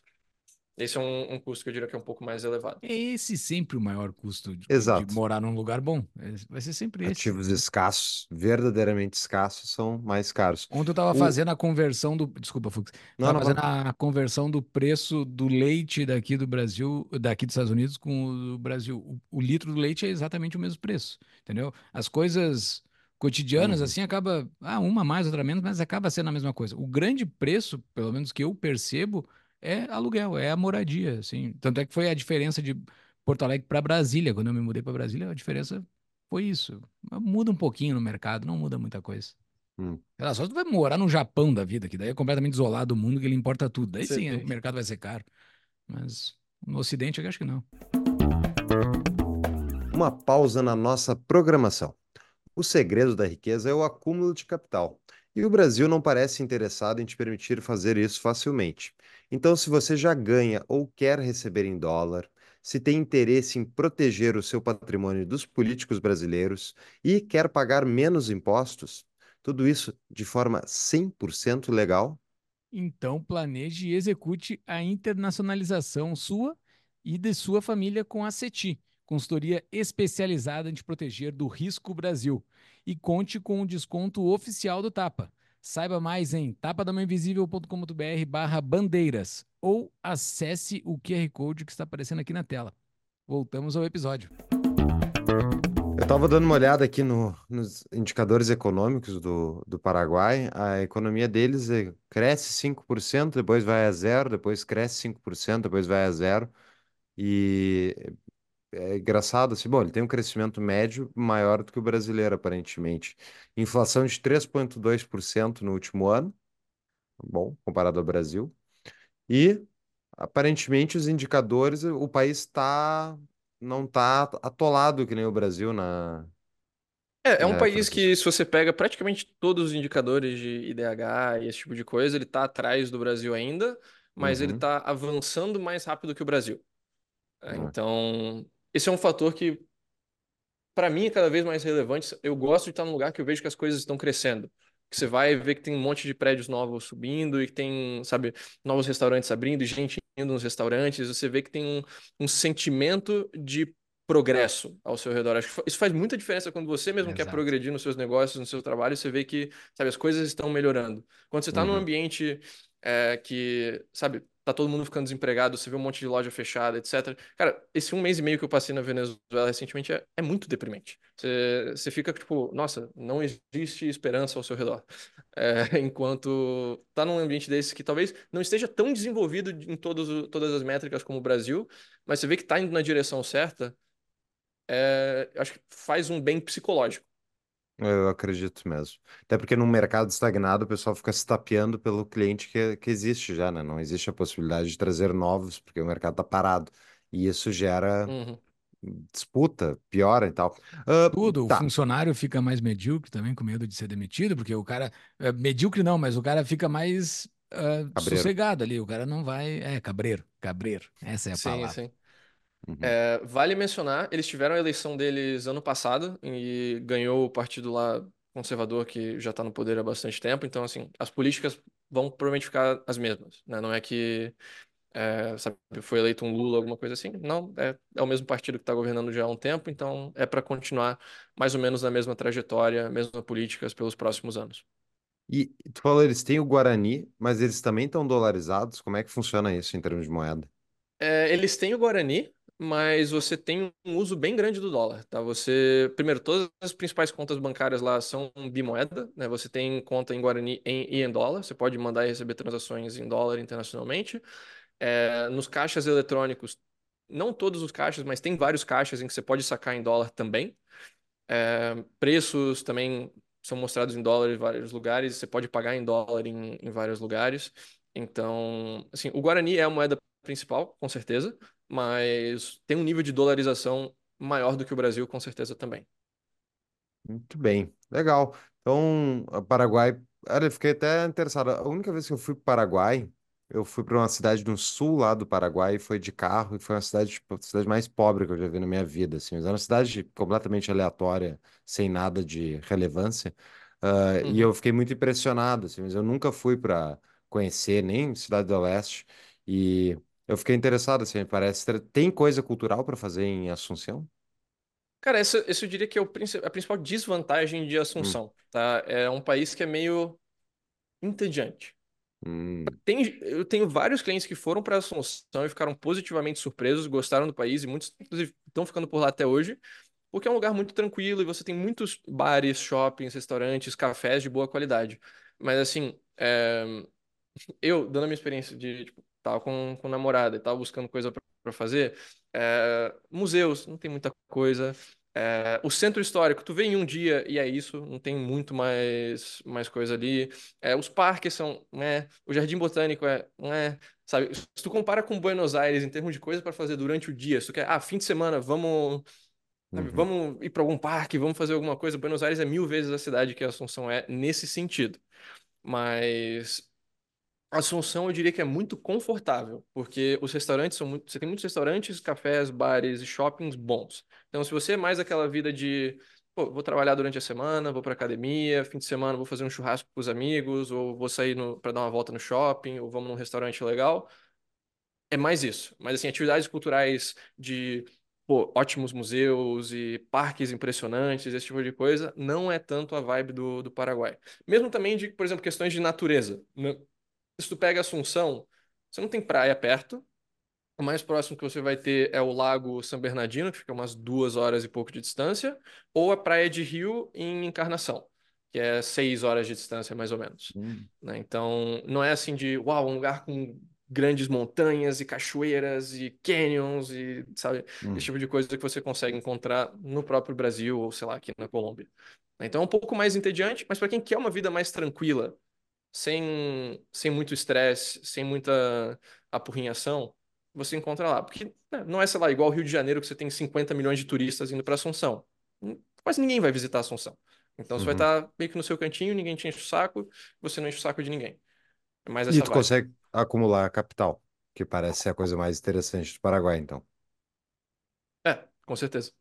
Esse é um, um custo que eu diria que é um pouco mais elevado. É esse sempre o maior custo de, de morar num lugar bom. É- Vai ser sempre esse. Ativos escassos, verdadeiramente escassos, são mais caros. Ontem eu tava O- fazendo a conversão do. Desculpa, Fux. Não, Tava não, fazendo a conversão do preço do leite daqui do Brasil, daqui dos Estados Unidos com o do Brasil. O, o litro do leite é exatamente o mesmo preço, entendeu? As coisas cotidianas, Uhum. assim, acaba. Ah, uma mais, outra menos, mas acaba sendo a mesma coisa. O grande preço, pelo menos que eu percebo, é aluguel, é a moradia, assim. Tanto é que foi a diferença de Porto Alegre para Brasília. Quando eu me mudei para Brasília, a diferença foi isso. Muda um pouquinho no mercado, não muda muita coisa. Hum. Só tu vai morar no Japão da vida, que daí é completamente isolado do mundo, que ele importa tudo. Daí Você sim, o mercado vai ser caro. Mas no Ocidente eu acho que não. Uma pausa na nossa programação. O segredo da riqueza é o acúmulo de capital. E o Brasil não parece interessado em te permitir fazer isso facilmente. Então, se você já ganha ou quer receber em dólar, se tem interesse em proteger o seu patrimônio dos políticos brasileiros e quer pagar menos impostos, tudo isso de forma 100% legal, Então planeje e execute a internacionalização sua e de sua família com a CETI, consultoria especializada em te proteger do risco Brasil. E conte com o desconto oficial do Tapa. Saiba mais em tapadamainvisível.com.br barra bandeiras ou acesse o QR Code que está aparecendo aqui na tela. Voltamos ao episódio. Eu estava dando uma olhada aqui no- nos indicadores econômicos do, do Paraguai. A economia deles eh, cresce 5%, depois vai a zero, depois cresce 5%, depois vai a zero. E é engraçado assim, bom, ele tem um crescimento médio maior do que o brasileiro, aparentemente. Inflação de 3,2% no último ano. bom comparado ao Brasil. E aparentemente os indicadores, o país está não está atolado que nem o Brasil na É, é um país que, se você pega praticamente todos os indicadores de IDH e esse tipo de coisa, ele tá atrás do Brasil ainda, mas ele Uhum. tá avançando mais rápido que o Brasil. É. Então, esse é um fator que para mim é cada vez mais relevante. Eu gosto de estar num lugar que eu vejo que as coisas estão crescendo. Que você vai ver que tem um monte de prédios novos subindo e que tem, sabe, novos restaurantes abrindo e gente indo nos restaurantes. Você vê que tem um, um sentimento de progresso ao seu redor. Acho que isso faz muita diferença quando você mesmo quer Exato. progredir nos seus negócios, no seu trabalho, você vê que, sabe, as coisas estão melhorando. Quando você está num Uhum. ambiente é, que, sabe, tá todo mundo ficando desempregado, você vê um monte de loja fechada, etc. Cara, esse um mês e meio que eu passei na Venezuela recentemente é, é muito deprimente. Você, você fica tipo, nossa, não existe esperança ao seu redor. É, enquanto tá num ambiente desse que talvez não esteja tão desenvolvido em todos, todas as métricas como o Brasil, mas você vê que tá indo na direção certa, é, acho que faz um bem psicológico. Eu acredito mesmo. Até porque num mercado estagnado, o pessoal fica se tapeando pelo cliente que, que existe já, né? Não existe a possibilidade de trazer novos, porque o mercado tá parado. E isso gera Uhum. disputa, piora e tal. Ah, Tudo, o tá, funcionário fica mais medíocre também, com medo de ser demitido, porque o cara. é, medíocre não, mas o cara fica mais ah, Cabreiro. sossegado ali. O cara não vai. É, cabreiro, cabreiro. Essa é a Sim, palavra. sim. Uhum. É, vale mencionar, eles tiveram a eleição deles ano passado e ganhou o partido lá conservador que já está no poder há bastante tempo. Então, assim, as políticas vão provavelmente ficar as mesmas, né? Não é que, é, sabe, foi eleito um Lula, alguma coisa assim. Não, é, é o mesmo partido que está governando já há um tempo, então é para continuar mais ou menos na mesma trajetória, mesmas políticas pelos próximos anos. E tu falou, eles têm o Guarani, mas eles também estão dolarizados. Como é que funciona isso em termos de moeda? É, eles têm o Guarani, mas você tem um uso bem grande do dólar, tá? Você, primeiro, todas as principais contas bancárias lá são bimoeda, né? Você tem conta em Guarani em- e em dólar, você pode mandar e receber transações em dólar internacionalmente. É, nos caixas eletrônicos, não todos os caixas, mas tem vários caixas em que você pode sacar em dólar também. É, preços também são mostrados em dólar em vários lugares, você pode pagar em dólar em, em vários lugares. Então, assim, o Guarani é a moeda principal, com certeza, mas tem um nível de dolarização maior do que o Brasil, com certeza também. Muito bem, legal. Então, Paraguai, eu fiquei até interessado. A única vez que eu fui para o Paraguai, eu fui para uma cidade no sul lá do Paraguai, foi de carro, e foi uma cidade, tipo, a cidade mais pobre que eu já vi na minha vida, assim. Mas era uma cidade completamente aleatória, sem nada de relevância. Ah, e Uhum. eu fiquei muito impressionado, assim, mas eu nunca fui para conhecer nem Cidade do Leste. E eu fiquei interessado, assim, parece ter... tem coisa cultural para fazer em Assunção? Cara, essa, esse eu diria que é o princi- a principal desvantagem de Hum, Assunção, tá? É um país que é meio entediante. hum, Tem, eu tenho vários clientes que foram para Assunção e ficaram positivamente surpresos, gostaram do país e muitos, inclusive, estão ficando por lá até hoje, porque é um lugar muito tranquilo e você tem muitos bares, shoppings, restaurantes, cafés de boa qualidade. Mas, assim, é, eu, dando a minha experiência de, tipo, tava com, com namorada e tava buscando coisa pra fazer, é, museus, não tem muita coisa. É, o centro histórico, tu vê em um dia e é isso, não tem muito mais, mais coisa ali. É, os parques são, né? O Jardim Botânico é, né? Sabe? Se tu compara com Buenos Aires em termos de coisa para fazer durante o dia, se tu quer, ah, fim de semana, vamos, sabe, uhum. vamos ir para algum parque, vamos fazer alguma coisa. Buenos Aires é mil vezes a cidade que Assunção é nesse sentido. Mas Assunção, eu diria que é muito confortável, porque os restaurantes são muito. Você tem muitos restaurantes, cafés, bares e shoppings bons. Então, se você é mais aquela vida de. Pô, vou trabalhar durante a semana, vou pra academia, fim de semana vou fazer um churrasco com os amigos, ou vou sair para dar uma volta no shopping, ou vamos num restaurante legal. É mais isso. Mas, assim, atividades culturais de. Pô, ótimos museus e parques impressionantes, esse tipo de coisa, não é tanto a vibe do, do Paraguai. Mesmo também de, por exemplo, questões de natureza. Né? se tu pega Assunção, você não tem praia perto. O mais próximo que você vai ter é o Lago São Bernardino, que fica umas duas horas e pouco de distância, ou a Praia de Rio em Encarnação, que é seis horas de distância, mais ou menos. Hum, né? Então, não é assim de, uau, um lugar com grandes montanhas e cachoeiras e canyons e, sabe, hum. esse tipo de coisa que você consegue encontrar no próprio Brasil ou, sei lá, aqui na Colômbia. Então, é um pouco mais entediante, mas para quem quer uma vida mais tranquila, sem, sem muito estresse, sem muita apurrinhação, você encontra lá. Porque né, não é, sei lá, igual o Rio de Janeiro, que você tem 50 milhões de turistas indo para Assunção. Quase ninguém vai visitar Assunção. Então você vai Uhum. estar meio que no seu cantinho, ninguém te enche o saco, você não enche o saco de ninguém. É mais E tu vibe. consegue acumular capital, que parece ser a coisa mais interessante do Paraguai, então. É, com certeza.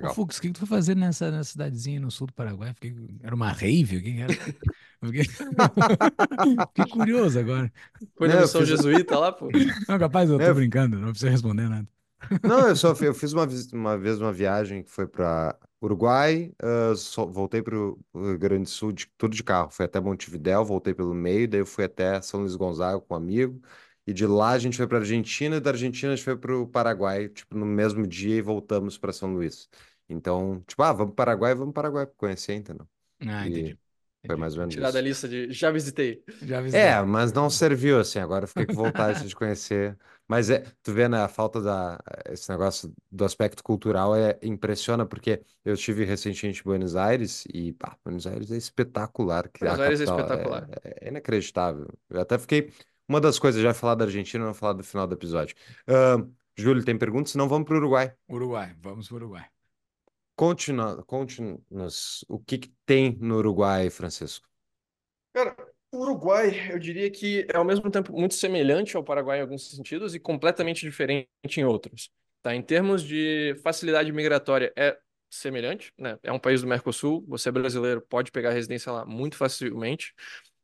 Ô, Legal. Fux, o que que tu foi fazer nessa, nessa cidadezinha no sul do Paraguai? Fiquei- era uma rave? O que que era? Fiquei... Curioso agora. Foi na missão fiz- jesuíta lá, pô. Não, capaz, eu tô É. brincando, não precisa responder nada. Não, eu só eu fiz uma, uma vez uma viagem que foi para Uruguai, ah, só- voltei para o Rio Grande do Sul, de, tudo de carro. Fui até Montevidéu, voltei pelo meio, daí eu fui até São Luís Gonzaga com um amigo. E de lá a gente foi para Argentina, e da Argentina a gente foi para o Paraguai, tipo, no mesmo dia e voltamos para São Luís. Então, tipo, ah, vamos para o Paraguai, vamos para Paraguai, pra conhecer, entendeu? Ah, E entendi. Foi mais ou menos Tirar da isso. lista de já visitei. Já avisei. É, mas não serviu assim. Agora eu fiquei com vontade de conhecer. Mas é, tu vê, né, a falta da esse negócio do aspecto cultural é impressiona porque eu estive recentemente em Buenos Aires e pá, Buenos Aires é espetacular, que Buenos a Aires é capital espetacular. é, é inacreditável. Eu até fiquei uma das coisas já falar da Argentina, não falar do final do episódio. Ahn, Júlio, tem perguntas? Senão vamos para o Uruguai. Uruguai, vamos para o Uruguai. Conte-nos o que que tem no Uruguai, Francisco? Cara, o Uruguai, eu diria que é ao mesmo tempo muito semelhante ao Paraguai em alguns sentidos e completamente diferente em outros. Tá? Em termos de facilidade migratória, é semelhante, né? É um país do Mercosul, você é brasileiro, pode pegar residência lá muito facilmente.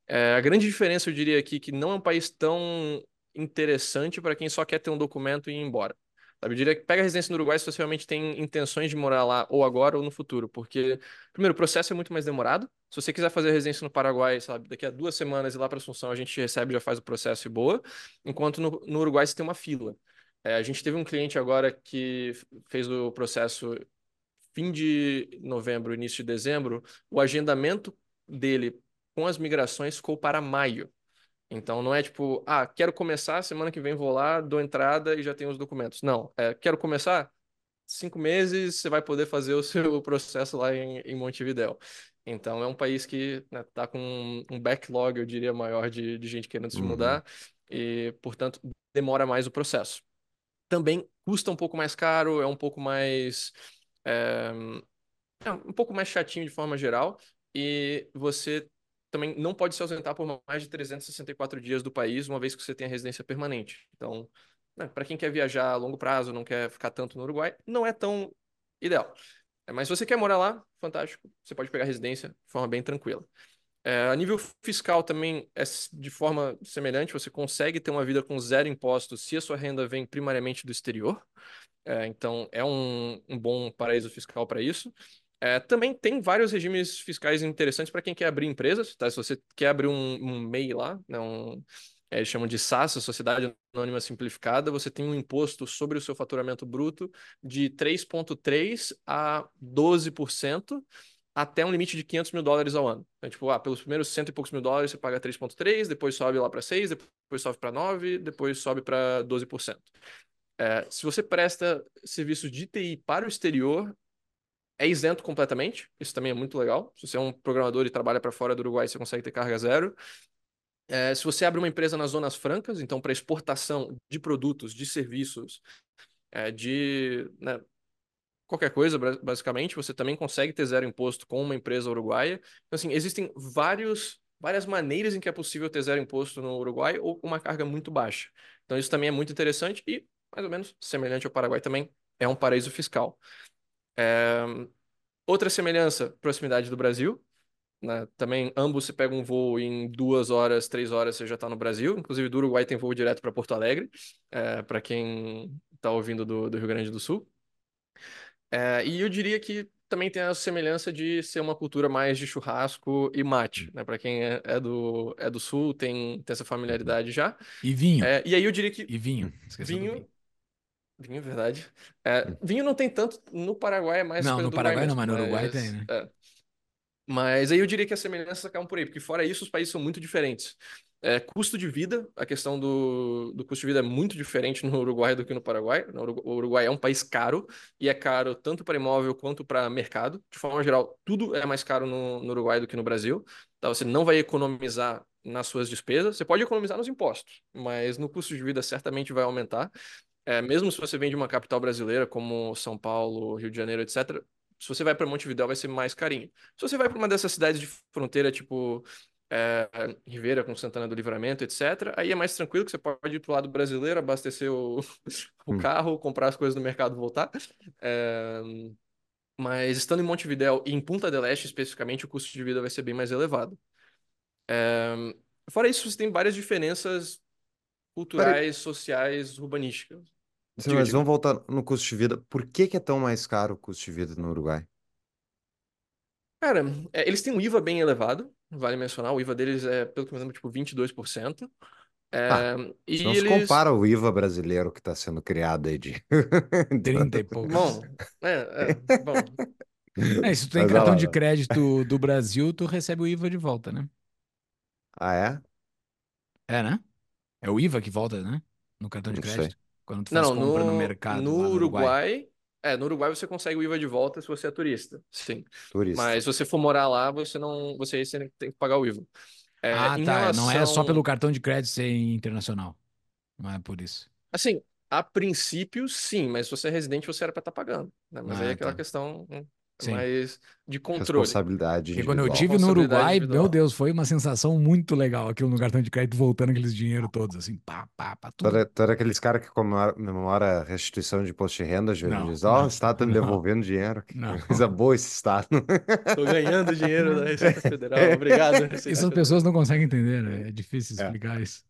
É, a grande diferença, eu diria aqui, que não é um país tão interessante para quem só quer ter um documento e ir embora. Sabe? Eu diria que pega residência no Uruguai se você realmente tem intenções de morar lá ou agora ou no futuro, porque, primeiro, o processo é muito mais demorado. Se você quiser fazer residência no Paraguai, sabe, daqui a duas semanas ir lá para Assunção, a gente recebe, já faz o processo e boa, enquanto no, no Uruguai você tem uma fila. É, a gente teve um cliente agora que fez o processo fim de novembro, início de dezembro, o agendamento dele com as migrações ficou para maio. Então não é tipo, ah, quero começar, semana que vem vou lá, dou entrada e já tenho os documentos. Não, é, quero começar, cinco meses você vai poder fazer o seu processo lá em, em Montevidéu. Então é um país que né, tá com um backlog, eu diria, maior de, de gente querendo se Uhum. mudar e, portanto, demora mais o processo. Também custa um pouco mais caro, é um pouco mais é, é um pouco mais chatinho de forma geral e você também não pode se ausentar por mais de 364 dias do país, uma vez que você tem a residência permanente. Então, né, para quem quer viajar a longo prazo, não quer ficar tanto no Uruguai, não é tão ideal. É, Mas se você quer morar lá, fantástico, você pode pegar residência de forma bem tranquila. É, a nível fiscal também é de forma semelhante, você consegue ter uma vida com zero impostos se a sua renda vem primariamente do exterior. É, então, é um, um bom paraíso fiscal para isso. É, também tem vários regimes fiscais interessantes para quem quer abrir empresas, tá? Se você quer abrir um, um MEI lá, né, um, é, eles chamam de SAS, Sociedade Anônima Simplificada, você tem um imposto sobre o seu faturamento bruto de 3,3% a 12%, até um limite de 500 mil dólares ao ano. Então, tipo, ah, pelos primeiros cento e poucos mil dólares você paga 3,3%, depois sobe lá para 6%, depois sobe para 9%, depois sobe para 12%. É, se você presta serviços de TI para o exterior, é isento completamente. Isso também é muito legal. Se você é um programador e trabalha para fora do Uruguai, você consegue ter carga zero. É, se você abre uma empresa nas zonas francas, então para exportação de produtos, de serviços, é, de né, qualquer coisa, basicamente, você também consegue ter zero imposto com uma empresa uruguaia. Então, assim, existem vários, várias maneiras em que é possível ter zero imposto no Uruguai ou com uma carga muito baixa. Então, isso também é muito interessante e, mais ou menos, semelhante ao Paraguai também, é um paraíso fiscal. É, Outra semelhança, proximidade do Brasil. Né? Também ambos você pega um voo em duas horas, três horas você já está no Brasil. Inclusive do Uruguai tem voo direto para Porto Alegre, é, para quem está ouvindo do, do Rio Grande do Sul. É, e eu diria que também tem a semelhança de ser uma cultura mais de churrasco e mate. Né? Para quem é, é do, é do Sul, tem, tem essa familiaridade já. E vinho. É, e aí eu diria que E vinho. Vinho. vinho. Vinho, é verdade. É, vinho não tem tanto. No Paraguai é mais Não, no Paraguai não, mas no Uruguai mas, tem, né? é. Mas aí eu diria que as semelhanças acabam por aí, porque fora isso, os países são muito diferentes. É, custo de vida, a questão do, do custo de vida é muito diferente no Uruguai do que no Paraguai. O Uruguai é um país caro, e é caro tanto para imóvel quanto para mercado. De forma geral, tudo é mais caro no, no Uruguai do que no Brasil. Tá? Você não vai economizar nas suas despesas, você pode economizar nos impostos, mas no custo de vida certamente vai aumentar. É, mesmo se você vem de uma capital brasileira como São Paulo, Rio de Janeiro, etc., se você vai para Montevidéu vai ser mais carinho. Se você vai para uma dessas cidades de fronteira, tipo é, Ribeira com Santana do Livramento, etc., aí é mais tranquilo que você pode ir para o lado brasileiro, abastecer o, o Hum. carro, comprar as coisas no mercado e voltar. É, mas estando em Montevidéu e em Punta del Este especificamente, o custo de vida vai ser bem mais elevado. É, fora isso, você tem várias diferenças culturais, sociais, urbanísticas. Sim, mas vamos voltar no custo de vida. Por que que é tão mais caro o custo de vida no Uruguai? Cara, é, eles têm um IVA bem elevado, vale mencionar, o IVA deles é, pelo que eu me lembro, tipo 22%. É, Ah, e Isso não se eles... compara ao IVA brasileiro que está sendo criado aí de... 30 e poucos. Bom, é, é, bom, É, se tu tem Mas cartão lá, de crédito do Brasil, tu recebe o IVA de volta, né? Ah, é? É, né? É o IVA que volta, né? No cartão de Não sei. crédito. Quando tu faz não, compra no no, mercado no lá no Uruguai. Uruguai, é, no Uruguai você consegue o IVA de volta se você é turista, sim. Turista. Mas se você for morar lá, você não, você, aí você tem que pagar o IVA. É, Ah, tá. Não é só relação- pelo cartão de crédito ser internacional. Não é por isso. Assim, a princípio, sim, mas se você é residente, você era pra estar pagando, né? Mas aí Ah, é aquela tá. questão hum, Sim. mais de controle. Responsabilidade Porque quando eu tive no Uruguai, individual. meu Deus, foi uma sensação muito legal aquilo no cartão de crédito voltando aqueles dinheiro todos, assim, pá, pá, pá, Tu tudo. era, tu era aqueles caras que comemora, comemora restituição de imposto de renda, Júlio? Não, Diz, ó, não, o Estado tá me não. devolvendo dinheiro. Que Não. coisa boa esse Estado. Tô ganhando dinheiro da Receita Federal, obrigado. Receita Isso as Federal. pessoas não conseguem entender, né? É difícil É. explicar isso.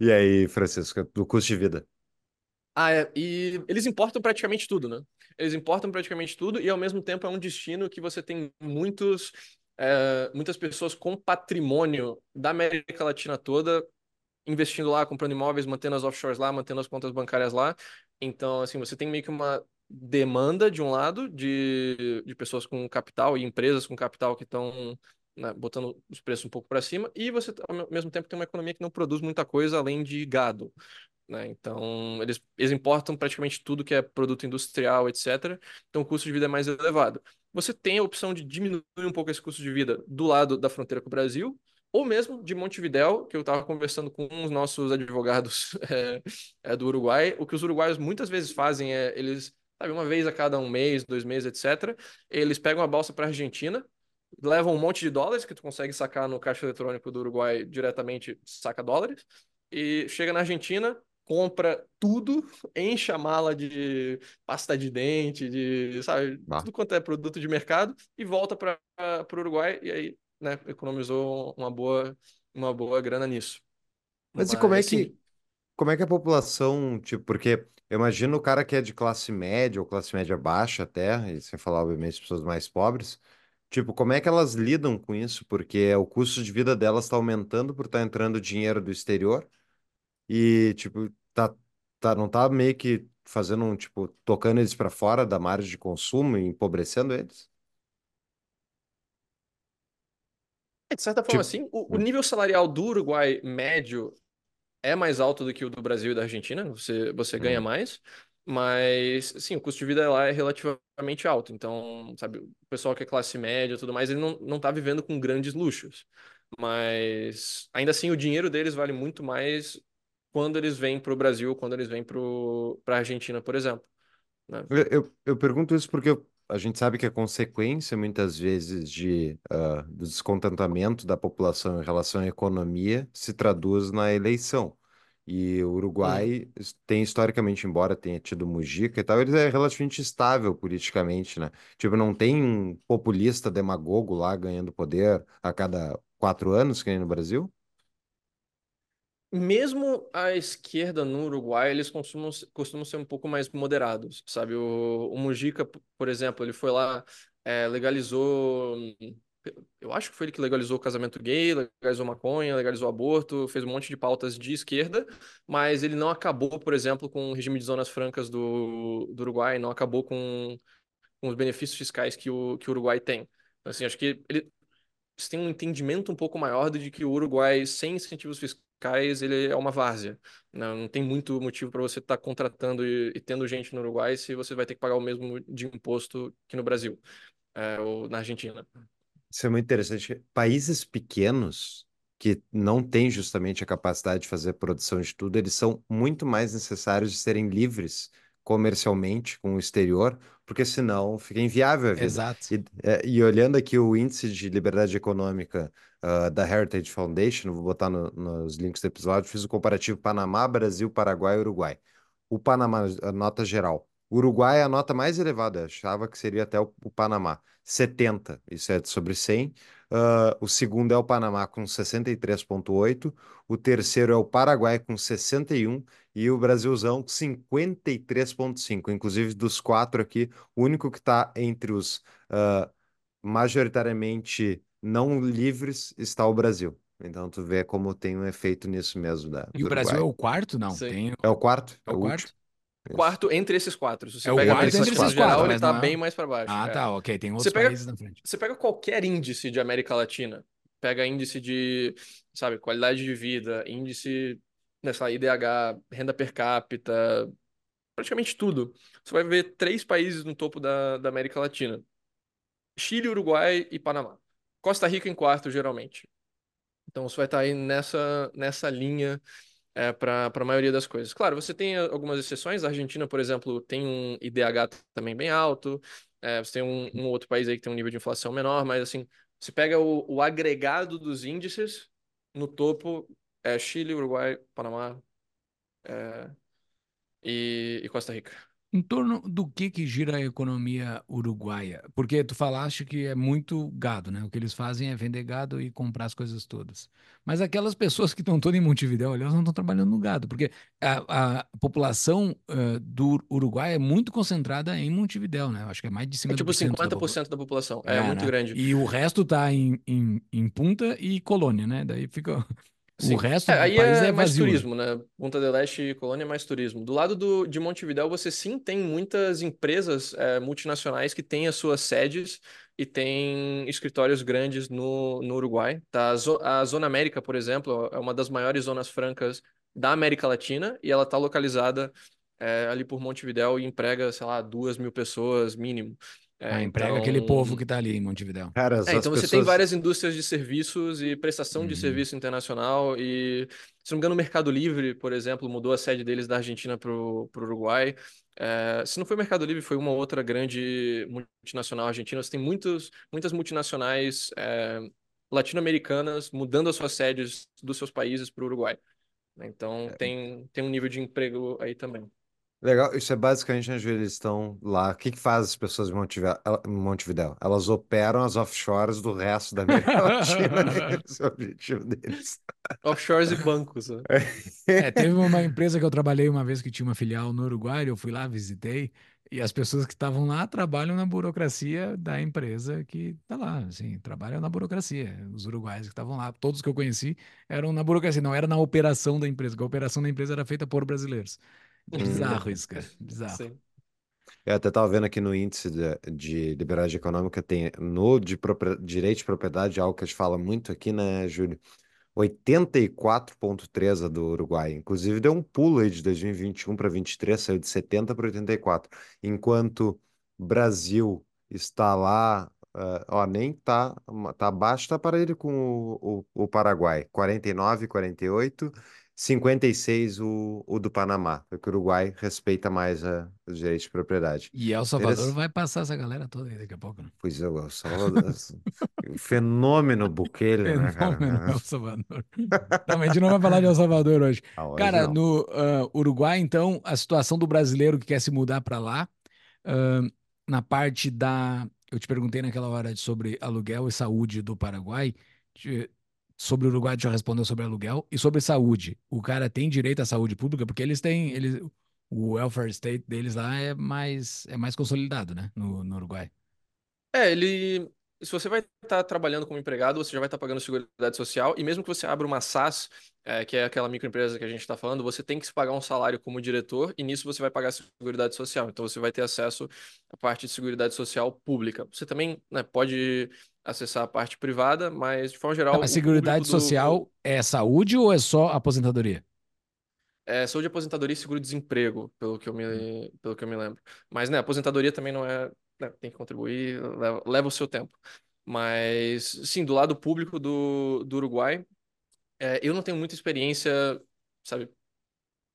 E aí, Francisco, do custo de vida? Ah, é. E eles importam praticamente tudo, né? Eles importam praticamente tudo e ao mesmo tempo é um destino que você tem muitos, é, muitas pessoas com patrimônio da América Latina toda investindo lá, comprando imóveis, mantendo as offshores lá, mantendo as contas bancárias lá. Então, assim, você tem meio que uma demanda de um lado de, de pessoas com capital e empresas com capital que estão né, botando os preços um pouco para cima e você ao mesmo tempo tem uma economia que não produz muita coisa além de gado né? Então, eles, eles importam praticamente tudo que é produto industrial, etc. Então, o custo de vida é mais elevado. Você tem a opção de diminuir um pouco esse custo de vida do lado da fronteira com o Brasil, ou mesmo de Montevidéu, que eu estava conversando com os nossos advogados é, é, do Uruguai. O que os uruguaios muitas vezes fazem é, eles, sabe, uma vez a cada um mês, dois meses, etc., eles pegam a balsa para a Argentina, levam um monte de dólares, que tu consegue sacar no caixa eletrônico do Uruguai diretamente, saca dólares, e chega na Argentina, compra tudo, enche a mala de pasta de dente, de, sabe, tudo quanto é produto de mercado e volta para o Uruguai e aí, né, economizou uma boa, uma boa grana nisso. Mas e como é que, como é que a população, tipo, porque eu imagino o cara que é de classe média ou classe média baixa até, e sem falar, obviamente, pessoas mais pobres, tipo, como é que elas lidam com isso? Porque o custo de vida delas está aumentando por estar entrando dinheiro do exterior e, tipo, tá, tá, não tá meio que fazendo um, tipo, tocando eles para fora da margem de consumo e empobrecendo eles? É, de certa forma, Tipo, sim. O, o hum. nível salarial do Uruguai médio é mais alto do que o do Brasil e da Argentina, você, você ganha Uhum. mais, mas, sim, o custo de vida lá é relativamente alto. Então, sabe, o pessoal que é classe média e tudo mais, ele não, não tá vivendo com grandes luxos. Mas, ainda assim, o dinheiro deles vale muito mais quando eles vêm para o Brasil, quando eles vêm para a Argentina, por exemplo. né? Eu, eu, eu pergunto isso porque a gente sabe que a consequência, muitas vezes, de, ah, do descontentamento da população em relação à economia se traduz na eleição. E o. Uruguai es- tem, historicamente, embora tenha tido Mujica e tal, ele é relativamente estável politicamente, né? Tipo, não tem um populista demagogo lá ganhando poder a cada quatro anos, que nem no Brasil? Mesmo a esquerda no Uruguai, eles costumam, costumam ser um pouco mais moderados, sabe? O, o Mujica, por exemplo, ele foi lá, é, legalizou. Eu acho que foi ele que legalizou o casamento gay, legalizou maconha, legalizou aborto, fez um monte de pautas de esquerda, mas ele não acabou, por exemplo, com o regime de zonas francas do, do Uruguai, não acabou com, com os benefícios fiscais que o, que o Uruguai tem. Assim, acho que ele, você tem um entendimento um pouco maior de que o Uruguai, sem incentivos fiscais, ele é uma várzea. Não, não tem muito motivo para você estar contratando e, e tendo gente no Uruguai se você vai ter que pagar o mesmo de imposto que no Brasil, é, ou na Argentina. Isso é muito interessante. Países pequenos que não têm justamente a capacidade de fazer produção de tudo, eles são muito mais necessários de serem livres comercialmente com o exterior, porque senão fica inviável a vida. Exato. E, é, e olhando aqui o índice de liberdade econômica uh, da Heritage Foundation, vou botar no, nos links do episódio, fiz o comparativo Panamá, Brasil, Paraguai e Uruguai. O Panamá, a nota geral. O Uruguai é a nota mais elevada, achava que seria até o, o Panamá. 70, isso é sobre 100. Uh, o segundo é o Panamá com 63,8. O terceiro é o Paraguai com 61 e o Brasilzão 53,5. Inclusive, dos quatro aqui, o único que está entre os uh, majoritariamente não livres está o Brasil. Então, tu vê como tem um efeito nisso mesmo. Da, E o Brasil é o quarto? Não, Sim. tem... É o quarto? É o quarto? último. Quarto entre esses quatro. Se você É o pega a quarto entre esses em geral, quatro, ele tá não é- bem mais para baixo. Ah, é. tá, ok. Tem outros Você pega- países na frente. Você pega qualquer índice de América Latina, pega índice de, sabe, qualidade de vida, índice, lá, IDH, renda per capita, praticamente tudo. Você vai ver três países no topo da, da América Latina: Chile, Uruguai e Panamá. Costa Rica em quarto, geralmente. Então você vai estar aí nessa, nessa linha é, para a maioria das coisas. Claro, você tem algumas exceções. A Argentina, por exemplo, tem um IDH também bem alto. É, você tem um, um outro país aí que tem um nível de inflação menor, mas assim, você pega o, o agregado dos índices, no topo é Chile, Uruguai, Panamá é, e, e Costa Rica. Em torno do que que gira a economia uruguaia? Porque tu falaste que é muito gado, né? O que eles fazem é vender gado e comprar as coisas todas. Mas aquelas pessoas que estão todas em Montevidéu, elas não estão trabalhando no gado, porque a, a população eh, do Uruguai é muito concentrada em Montevidéu, né? Eu acho que é mais de 50% É tipo da população. 50% da população. É, muito né? grande. E o resto tá em, em, em Punta e Colônia, né? Daí fica. Sim. O resto É, aí país é, é mais vazio. né? turismo, né? Punta del Este e Colônia é mais turismo. Do lado do, de Montevidéu, você sim tem muitas empresas é, multinacionais que têm as suas sedes e têm escritórios grandes no, no Uruguai. Tá? A Zona América, por exemplo, é uma das maiores zonas francas da América Latina e ela está localizada é, ali por Montevidéu e emprega, sei lá, duas mil pessoas mínimo. É, Ah, emprega então- aquele povo que tá ali em Montevidéu. Cara, é, então você tem várias indústrias de serviços e prestação de Uhum. serviço internacional e, se não me engano, o Mercado Livre, por exemplo, mudou a sede deles da Argentina para o Uruguai. É, se não foi o Mercado Livre, foi uma outra grande multinacional argentina. Você tem muitos, muitas multinacionais é, latino-americanas mudando as suas sedes dos seus países para o Uruguai. Então É. tem, tem um nível de emprego aí também. Legal, isso é basicamente onde eles estão lá. O que que faz as pessoas de em Montevidéu? Elas operam as offshores do resto da América Latina. Esse é o objetivo deles. Offshores e bancos. né? É, teve uma empresa que eu trabalhei uma vez que tinha uma filial no Uruguai, eu fui lá, visitei, e as pessoas que estavam lá trabalham na burocracia da empresa que tá lá, assim, trabalham na burocracia. Os uruguaios que estavam lá, todos que eu conheci eram na burocracia, não era na operação da empresa, porque a operação da empresa era feita por brasileiros. Bizarro isso, cara, bizarro. Sim. Eu até estava vendo aqui no índice de, de liberdade econômica, tem no de propria- direito de propriedade, algo que a gente fala muito aqui, né, Júlio? 84,3 a do Uruguai. Inclusive, deu um pulo aí de 2021 para 23, saiu de 70 para 84. Enquanto Brasil está lá, ah, ó, nem tá, tá abaixo, tá para ele com o, o, o Paraguai. 49, 48, 56 o, o do Panamá. Porque o Uruguai respeita mais a, os direitos de propriedade. E El Salvador Interess- vai passar essa galera toda aí daqui a pouco, né? Pois é, o Salvador, o fenômeno Bukele, né, cara? Fenômeno El Salvador. Também a gente não vai falar de El Salvador hoje. Ah, hoje Cara, não. no ah, Uruguai, então, a situação do brasileiro que quer se mudar para lá, ah, na parte da. Eu te perguntei naquela hora sobre aluguel e saúde do Paraguai. Sobre o Uruguai, já respondeu sobre aluguel. E sobre saúde. O cara tem direito à saúde pública, porque eles têm. Eles, o welfare state deles lá é mais, é mais consolidado, né? No, no Uruguai. É, ele. Se você vai estar trabalhando como empregado, você já vai estar pagando Seguridade Social, e mesmo que você abra uma SAS, é, que é aquela microempresa que a gente está falando, você tem que se pagar um salário como diretor, e nisso você vai pagar Seguridade Social. Então você vai ter acesso à parte de Seguridade Social pública. Você também, né, pode acessar a parte privada, mas de forma geral. Tá, mas o Seguridade do- Social é saúde ou é só aposentadoria? É saúde, aposentadoria e seguro-desemprego, pelo que eu me, pelo que eu me lembro. Mas, né, aposentadoria também não é. né, tem que contribuir, leva, leva o seu tempo. Mas, sim, do lado público do, do Uruguai, é, eu não tenho muita experiência, sabe,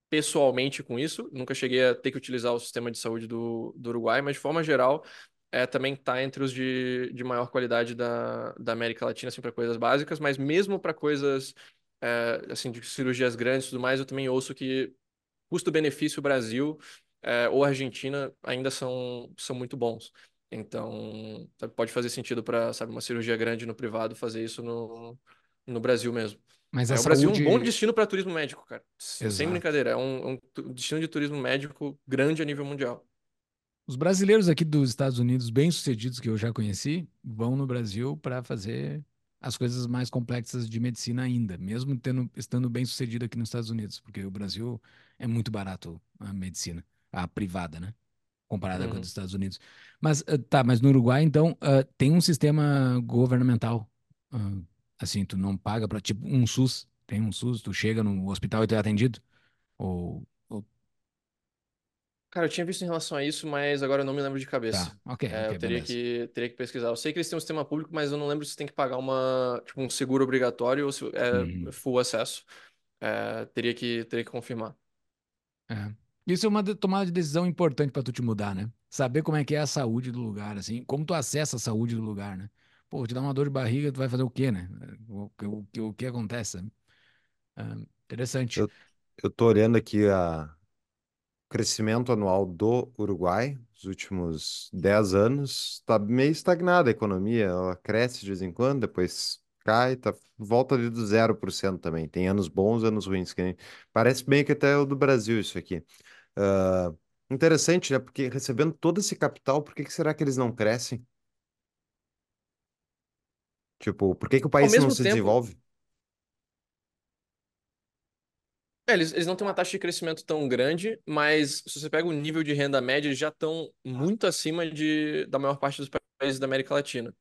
pessoalmente com isso. Nunca cheguei a ter que utilizar o sistema de saúde do, do Uruguai, mas de forma geral, é, também está entre os de, de maior qualidade da, da América Latina, assim, para coisas básicas, mas mesmo para coisas, é, assim, de cirurgias grandes e tudo mais, eu também ouço que custo-benefício Brasil é, ou Argentina ainda são, são muito bons. Então, sabe, pode fazer sentido para, sabe, uma cirurgia grande no privado fazer isso no, no Brasil mesmo. Mas É, o Brasil é um saúde. bom destino para turismo médico, cara. S- Sem Exato. brincadeira, é um, um destino de turismo médico grande a nível mundial. Os brasileiros aqui dos Estados Unidos, bem-sucedidos que eu já conheci, vão no Brasil para fazer as coisas mais complexas de medicina ainda, mesmo tendo, estando bem-sucedido aqui nos Estados Unidos, porque o Brasil é muito barato a medicina, a privada, né? Comparada com Uhum. dos Estados Unidos. Mas, ah, tá, mas no Uruguai, então, ah, tem um sistema governamental. ah, assim, tu não paga para, tipo, um SUS. Tem um SUS, tu chega no hospital e tu é atendido? Ou- Cara, eu tinha visto em relação a isso, mas agora eu não me lembro de cabeça. tá, ok, É, ok, eu teria beleza. que, teria que pesquisar. Eu sei que eles têm um sistema público, mas eu não lembro se tem que pagar uma, tipo, um seguro obrigatório ou se Uhum. é full acesso. É, teria que, teria que confirmar. É. Isso é uma tomada de decisão importante para tu te mudar, né? Saber como é que é a saúde do lugar, assim, como tu acessa a saúde do lugar, né? Pô, te dá uma dor de barriga, tu vai fazer o quê, né? O, o, o, o que acontece? Ah, interessante. Eu, eu tô olhando aqui a crescimento anual do Uruguai, nos últimos 10 anos, está meio estagnada a economia, ela cresce de vez em quando, depois cai, tá volta ali do 0% também. Tem anos bons, anos ruins, que nem- parece bem que até é o do Brasil isso aqui. Ah, interessante, né? Porque recebendo todo esse capital, por que que será que eles não crescem? Tipo, por que que o país não se tempo, desenvolve? É, eles, eles não têm uma taxa de crescimento tão grande, mas se você pega o nível de renda média, eles já estão muito acima de, da maior parte dos países da América Latina.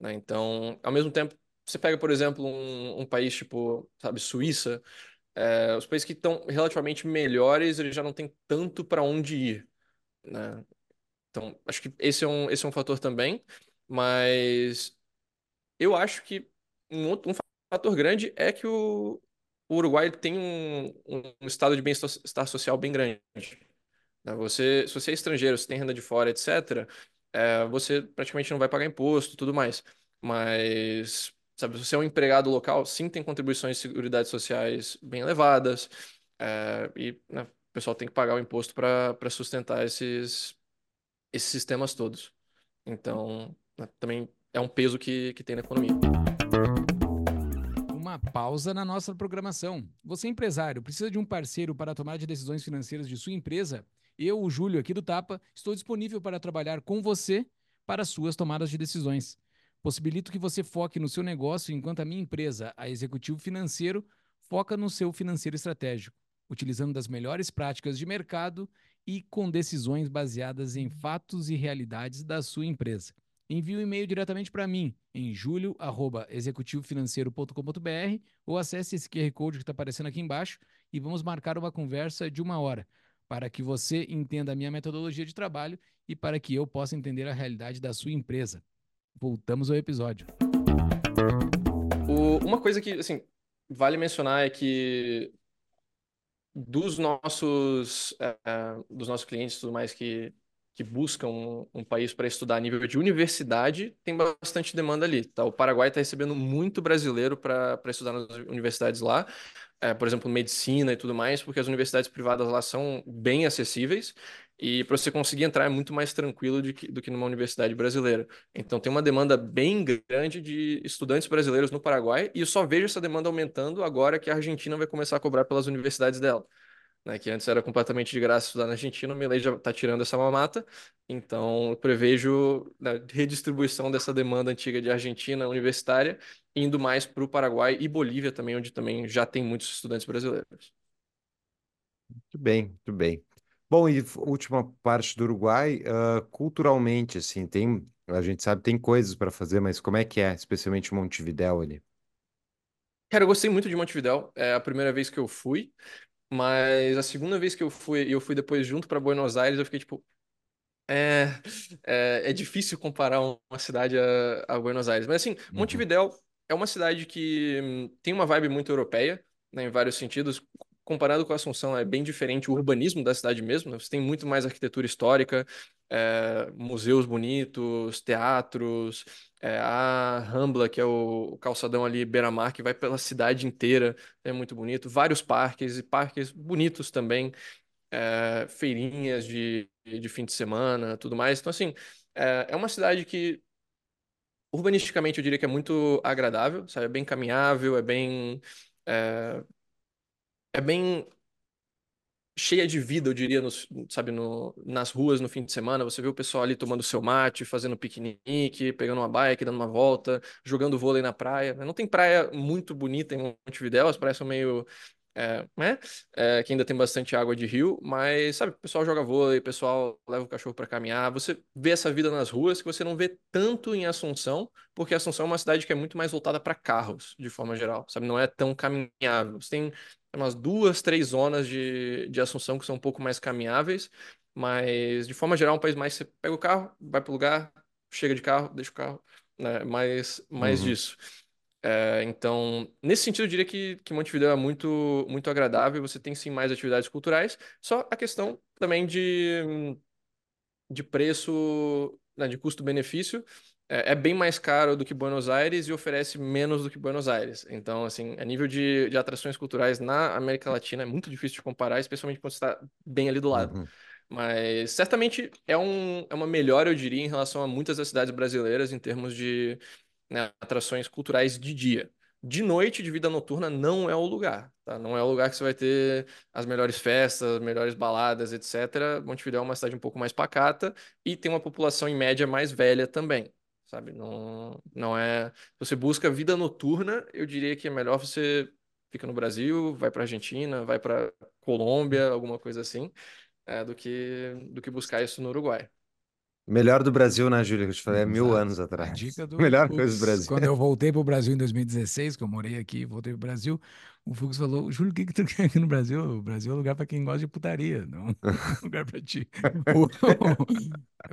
né? Então, ao mesmo tempo, você pega, por exemplo, um, um país tipo, sabe, Suíça, é, os países que estão relativamente melhores, eles já não têm tanto para onde ir, né? Então, acho que esse é um, esse é um fator também, mas eu acho que um outro um fator grande é que o, o Uruguai tem um, um estado de bem-estar social bem grande né? Você, se você é estrangeiro, se tem renda de fora, etc., é, você praticamente não vai pagar imposto tudo mais. Mas, sabe, se você é um empregado local, sim tem contribuições de seguridade sociais bem elevadas, é, e né, o pessoal tem que pagar o imposto para para sustentar esses, esses sistemas todos. Então, né, também é um peso que, que tem na economia. Pausa na nossa programação. Você, empresário, precisa de um parceiro para tomar de decisões financeiras de sua empresa? Eu, o Júlio, aqui do Tapa, estou disponível para trabalhar com você para suas tomadas de decisões. Possibilito que você foque no seu negócio enquanto a minha empresa, a Executivo Financeiro, foca no seu financeiro estratégico, utilizando das melhores práticas de mercado e com decisões baseadas em fatos e realidades da sua empresa. Envie um e-mail diretamente para mim em julio@executivofinanceiro.com.br ou acesse esse QR Code que está aparecendo aqui embaixo e vamos marcar uma conversa de uma hora para que você entenda a minha metodologia de trabalho e para que eu possa entender a realidade da sua empresa. Voltamos ao episódio. O- uma coisa que, assim, vale mencionar é que dos nossos, é, dos nossos clientes tudo mais que, que buscam um, um país para estudar a nível de universidade, tem bastante demanda ali, tá? O Paraguai está recebendo muito brasileiro para estudar nas universidades lá, é, por exemplo, medicina e tudo mais, porque as universidades privadas lá são bem acessíveis e para você conseguir entrar é muito mais tranquilo que- do que numa universidade brasileira. Então tem uma demanda bem grande de estudantes brasileiros no Paraguai e eu só vejo essa demanda aumentando agora que a Argentina vai começar a cobrar pelas universidades dela né, que antes era completamente de graça estudar na Argentina, o Milei já está tirando essa mamata, então eu prevejo né, redistribuição dessa demanda antiga de Argentina universitária, indo mais para o Paraguai e Bolívia também, onde também já tem muitos estudantes brasileiros. Muito bem, muito bem. Bom, e última parte do Uruguai, ah, culturalmente, assim, tem, a gente sabe tem coisas para fazer, mas como é que é, especialmente Montevidéu ali? Cara, eu gostei muito de Montevidéu, é a primeira vez que eu fui, mas a segunda vez que eu fui, e eu fui depois junto para Buenos Aires, eu fiquei tipo, É, é, é difícil comparar uma cidade a, a Buenos Aires. Mas assim, Uhum. Montevidéu é uma cidade que hum, tem uma vibe muito europeia, né, em vários sentidos. Comparado com Assunção, é bem diferente o urbanismo da cidade mesmo. né? Você tem muito mais arquitetura histórica, é, museus bonitos, teatros, é, a Rambla, que é o, calçadão ali beira-mar, que vai pela cidade inteira, é muito bonito. Vários parques e parques bonitos também é, feirinhas de, de fim de semana, tudo mais. Então, assim, é, é uma cidade que, urbanisticamente, eu diria que é muito agradável, sabe? É bem caminhável, é bem. É, é bem cheia de vida, eu diria, sabe, no, nas ruas no fim de semana. Você vê o pessoal ali tomando seu mate, fazendo piquenique, pegando uma bike, dando uma volta, jogando vôlei na praia. né? Não tem praia muito bonita em Montevidéu, as praias são meio é, né? É, que ainda tem bastante água de rio, mas sabe, o pessoal joga vôlei, o pessoal leva o cachorro para caminhar. Você vê essa vida nas ruas que você não vê tanto em Assunção, porque Assunção é uma cidade que é muito mais voltada para carros, de forma geral, sabe? Não é tão caminhável. Você tem umas duas, três zonas de, de Assunção que são um pouco mais caminháveis, mas de forma geral, é um país mais você pega o carro, vai para o lugar, chega de carro, deixa o carro, né? Mais, mais Uhum. disso. É, então, nesse sentido, eu diria que, que Montevidéu é muito, muito agradável. Você tem sim mais atividades culturais, só a questão também de, de preço, né, de custo-benefício. É, é bem mais caro do que Buenos Aires e oferece menos do que Buenos Aires. Então, assim, a nível de, de atrações culturais na América Latina é muito difícil de comparar, especialmente quando você está bem ali do lado. Uhum. Mas certamente é, um, é uma melhora, eu diria, em relação a muitas das cidades brasileiras em termos de né, atrações culturais de dia. De noite, de vida noturna, não é o lugar, tá? Não é o lugar que você vai ter as melhores festas, as melhores baladas, etc. Montevidéu é uma cidade um pouco mais pacata e tem uma população em média mais velha também, sabe? Não, não é. Se você busca vida noturna, eu diria que é melhor você fica no Brasil, vai para Argentina, vai para Colômbia, alguma coisa assim, é, do que do que buscar isso no Uruguai. Melhor do Brasil, né, Júlia? Que eu te falei há mil Exato. anos A atrás. dica do Melhor Fux. coisa do Brasil. Quando eu voltei para o Brasil em 2016, que eu morei aqui, voltei para o Brasil, o Fux falou: Júlio, o que, que tu quer aqui no Brasil? O Brasil é um lugar para quem gosta de putaria, não é um lugar para ti.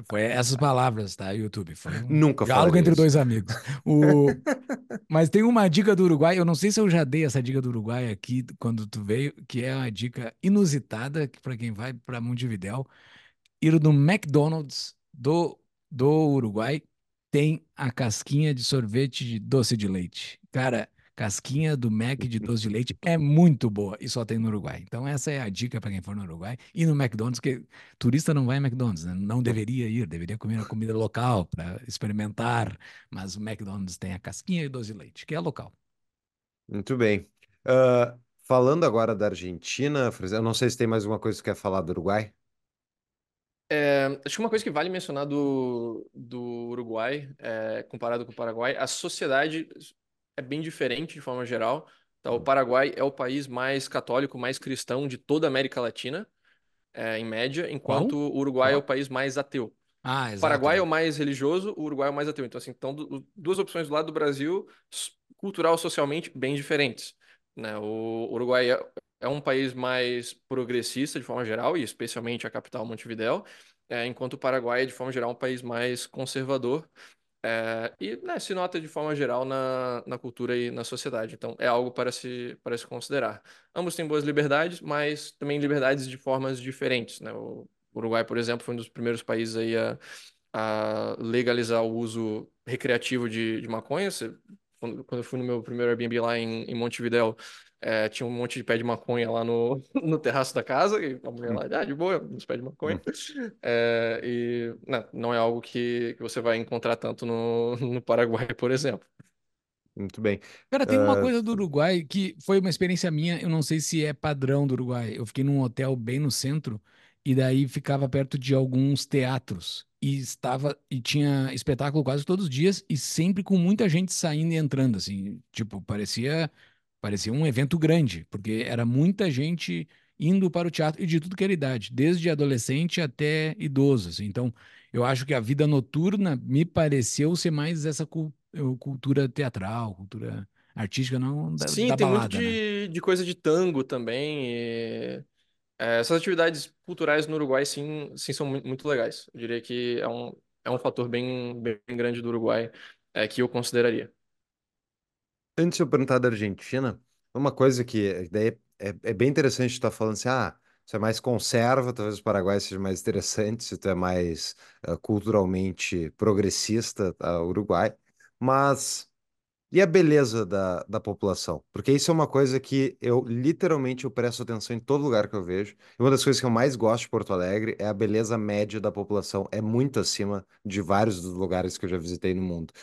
Foi essas palavras, tá? YouTube. Foi um Nunca diálogo entre isso. dois amigos. O... Mas tem uma dica do Uruguai, eu não sei se eu já dei essa dica do Uruguai aqui quando tu veio, que é uma dica inusitada para quem vai para Montevidéu ir no McDonald's do, do Uruguai, tem a casquinha de sorvete de doce de leite. Cara, casquinha do Mac de doce de leite é muito boa e só tem no Uruguai. Então essa é a dica para quem for no Uruguai e no McDonald's, que turista não vai em McDonald's, né? Não deveria ir, deveria comer a comida local para experimentar, mas o McDonald's tem a casquinha de doce de leite, que é local. Muito bem. Ah, falando agora da Argentina, eu não sei se tem mais alguma coisa que você quer falar do Uruguai. É, acho que uma coisa que vale mencionar do, do Uruguai, é, comparado com o Paraguai, a sociedade é bem diferente de forma geral. Tá? O Paraguai é o país mais católico, mais cristão de toda a América Latina, é, em média, enquanto o Uruguai é o país mais ateu. Ah, O. Paraguai é o mais religioso, o Uruguai é o mais ateu. Então, assim, então, du- duas opções do lado do Brasil, cultural, socialmente, bem diferentes. Né? O Uruguai é, é um país mais progressista, de forma geral, e especialmente a capital, Montevidéu, é, enquanto o Paraguai é, de forma geral, um país mais conservador. É, e né, se nota de forma geral na, na cultura e na sociedade. Então, é algo para se, para se considerar. Ambos têm boas liberdades, mas também liberdades de formas diferentes. Né? O Uruguai, por exemplo, foi um dos primeiros países aí a, a legalizar o uso recreativo de, de maconha. Você- quando, quando eu fui no meu primeiro Airbnb lá em, em Montevidéu, é, tinha um monte de pé de maconha lá no, no terraço da casa, e a mulher lá, ah, de boa, uns pés de maconha. É, e não, não é algo que, que você vai encontrar tanto no, no Paraguai, por exemplo. Muito bem. Cara, tem uma Ah, coisa do Uruguai que foi uma experiência minha, eu não sei se é padrão do Uruguai. Eu fiquei num hotel bem no centro e daí ficava perto de alguns teatros e estava e tinha espetáculo quase todos os dias e sempre com muita gente saindo e entrando assim, tipo, parecia parecia um evento grande, porque era muita gente indo para o teatro e de tudo que era idade, desde adolescente até idoso, assim. Então, eu acho que a vida noturna me pareceu ser mais essa eh, cultura teatral, cultura artística, não da, Sim, da tem muito balada, né? de, de coisa de tango também. e, É, essas atividades culturais no Uruguai, sim, sim são muito, legais. Eu diria que é um, é um fator bem, bem grande do Uruguai é, que eu consideraria. Antes de eu perguntar da Argentina, uma coisa que daí é, é bem interessante estar falando assim, ah, você é mais conserva, talvez o Paraguai seja mais interessante, se tu é mais uh, culturalmente progressista, tá, Uruguai, mas e a beleza da, da população? Porque isso é uma coisa que eu literalmente eu presto atenção em todo lugar que eu vejo. E uma das coisas que eu mais gosto de Porto Alegre é a beleza média da população. É muito acima de vários dos lugares que eu já visitei no mundo.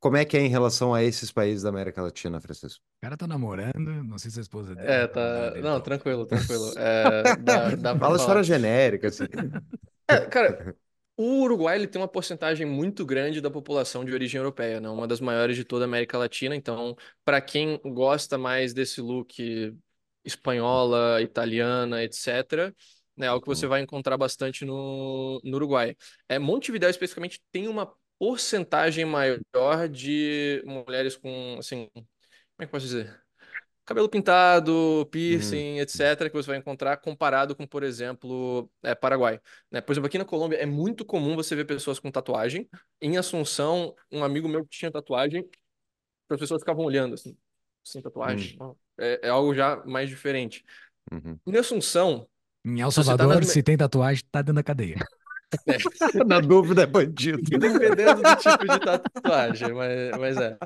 Como é que é em relação a esses países da América Latina, Francisco? O cara tá namorando, não sei se a esposa dele. É, tá. Não, tranquilo, tranquilo. É, dá, dá Fala falar. história genérica, assim. É, cara, o Uruguai ele tem uma porcentagem muito grande da população de origem europeia, né? Uma das maiores de toda a América Latina. Então, para quem gosta mais desse look espanhola, italiana, etc., né, é algo que você vai encontrar bastante no, no Uruguai. É, Montevidéu, especificamente, tem uma porcentagem maior de mulheres com, assim, como é que eu posso dizer? Cabelo pintado, piercing, Uhum. etc., que você vai encontrar comparado com, por exemplo, é, Paraguai. Né? Por exemplo, aqui na Colômbia é muito comum você ver pessoas com tatuagem. Em Assunção, um amigo meu que tinha tatuagem, as pessoas ficavam olhando assim, sem tatuagem. É, é algo já mais diferente. Uhum. Em Assunção, Em El tá Salvador, nas me- se tem tatuagem, tá dentro da cadeia. Na dúvida é bandido. Dependendo do tipo de tatuagem, mas, mas é.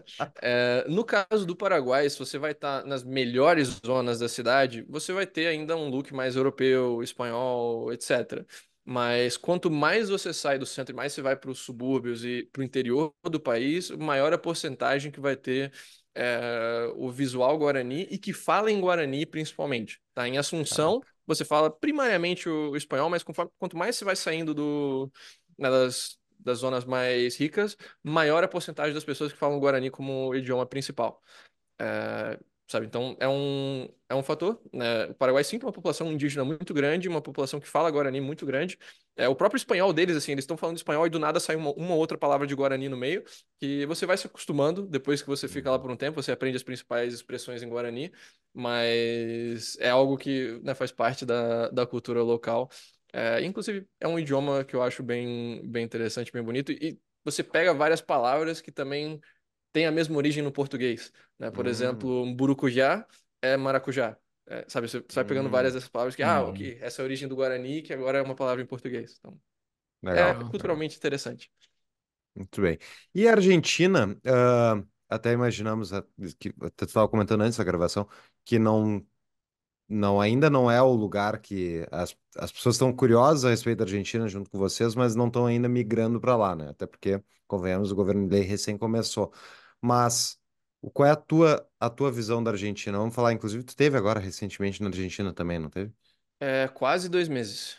É, No caso do Paraguai, se você vai estar nas melhores zonas da cidade, você vai ter ainda um look mais europeu, espanhol, etc. Mas quanto mais você sai do centro e mais você vai para os subúrbios e para o interior do país, maior a porcentagem que vai ter é, o visual guarani e que fala em guarani principalmente. Tá? Em Assunção, você fala primariamente o, espanhol, mas conforme, quanto mais você vai saindo do, né, das, das zonas mais ricas, maior a porcentagem das pessoas que falam Guarani como idioma principal. É, sabe? Então, é um, é um fator. Né? O Paraguai sim tem uma população indígena muito grande, uma população que fala Guarani muito grande. É, o próprio espanhol deles, assim, eles estão falando espanhol e do nada sai uma, uma outra palavra de Guarani no meio, que você vai se acostumando depois que você fica lá por um tempo, você aprende as principais expressões em Guarani, mas é algo que né, faz parte da, da cultura local. É, inclusive, é um idioma que eu acho bem, bem interessante, bem bonito, e você pega várias palavras que também têm a mesma origem no português. Né? Por Hum. exemplo, burucujá é maracujá. É, sabe, você, vai pegando várias Hum. dessas palavras que, ah, Hum. ok, essa é a origem do Guarani, que agora é uma palavra em português. Então, é Legal. culturalmente interessante. Muito bem. E a Argentina, ah, até imaginamos, ah, que você estava comentando antes da gravação, que não, não ainda não é o lugar que as, as pessoas estão curiosas a respeito da Argentina junto com vocês, mas não estão ainda migrando para lá, né? Até porque, convenhamos, o governo Milei recém começou. Mas o- qual é a tua, a tua visão da Argentina? Vamos falar, inclusive, tu teve agora recentemente na Argentina também, não teve? É quase dois meses.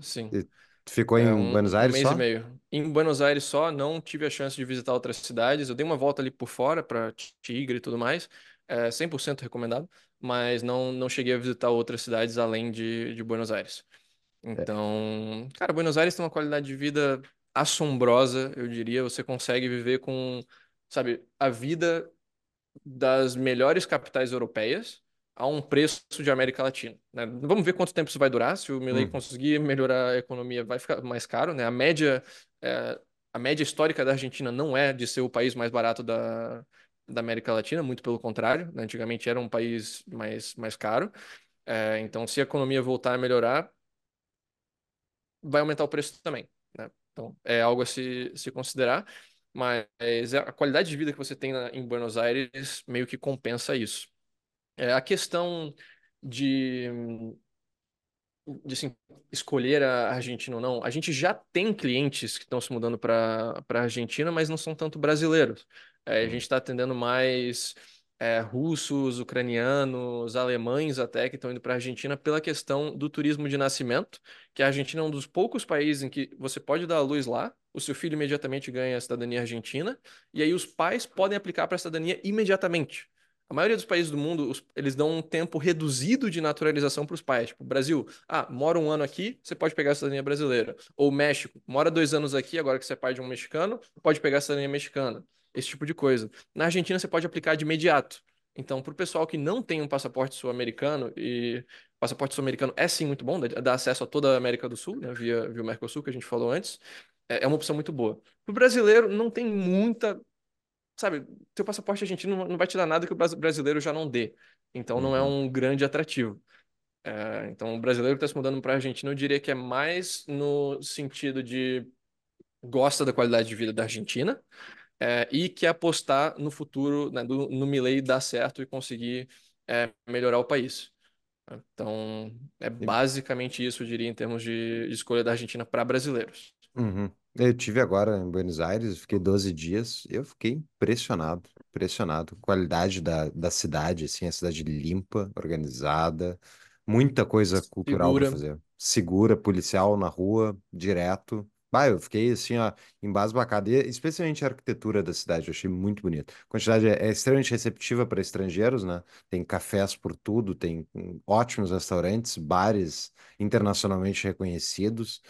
Sim. E tu ficou É em um, Buenos um Aires mês e só? meio. Em Buenos Aires só, não tive a chance de visitar outras cidades. Eu dei uma volta ali por fora para Tigre e tudo mais. É 100% recomendado, mas não, não cheguei a visitar outras cidades além de, de Buenos Aires. Então, cara, Buenos Aires tem uma qualidade de vida assombrosa, eu diria. Você consegue viver com, sabe, a vida das melhores capitais europeias a um preço de América Latina, né? Vamos ver quanto tempo isso vai durar. Se o Milei Hum. conseguir melhorar a economia, vai ficar mais caro, né? A média, é, a média histórica da Argentina não é de ser o país mais barato da, da América Latina, muito pelo contrário, né? Antigamente era um país mais, mais caro. É, então, se a economia voltar a melhorar, vai aumentar o preço também, né? Então, é algo a se, se considerar, mas a qualidade de vida que você tem na- em Buenos Aires meio que compensa isso. É, a questão de, de assim, escolher a Argentina ou não, a gente já tem clientes que estão se mudando para a Argentina, mas não são tanto brasileiros. É, a Hum. gente está atendendo mais é, russos, ucranianos, alemães até que estão indo para a Argentina pela questão do turismo de nascimento, que a Argentina é um dos poucos países em que você pode dar a luz lá, o seu filho imediatamente ganha a cidadania argentina, e aí os pais podem aplicar para a cidadania imediatamente. A maioria dos países do mundo, eles dão um tempo reduzido de naturalização para os pais. Tipo, Brasil, ah, mora um ano aqui, você pode pegar a cidadania brasileira. Ou México, mora dois anos aqui, agora que você é pai de um mexicano, pode pegar a cidadania mexicana. Esse tipo de coisa. Na Argentina, você pode aplicar de imediato. Então, para o pessoal que não tem um passaporte sul-americano, e passaporte sul-americano é sim muito bom, dá acesso a toda a América do Sul, né, via, via o Mercosul, que a gente falou antes, é, é uma opção muito boa. Para o brasileiro, não tem muita. Sabe, teu passaporte argentino não vai te dar nada que o brasileiro já não dê. Então, não é Uhum. um grande atrativo. É, então, o brasileiro que está se mudando para a Argentina, eu diria que é mais no sentido de gosta da qualidade de vida da Argentina é, e quer apostar no futuro, né, do, no Milei dar certo e conseguir é, melhorar o país. Então, é basicamente isso, eu diria, em termos de, de escolha da Argentina para brasileiros. Uhum. Eu tive agora em Buenos Aires, fiquei 12 dias, eu fiquei impressionado, impressionado. Qualidade da, da cidade, assim, a cidade limpa, organizada, muita coisa cultural para Segura. fazer. Segura, policial na rua, direto. Bah, eu fiquei assim, ó, embasbacado. E especialmente a arquitetura da cidade, eu achei muito bonito. A quantidade é, é extremamente receptiva para estrangeiros, né? Tem cafés por tudo, tem hum, ótimos restaurantes, bares internacionalmente reconhecidos.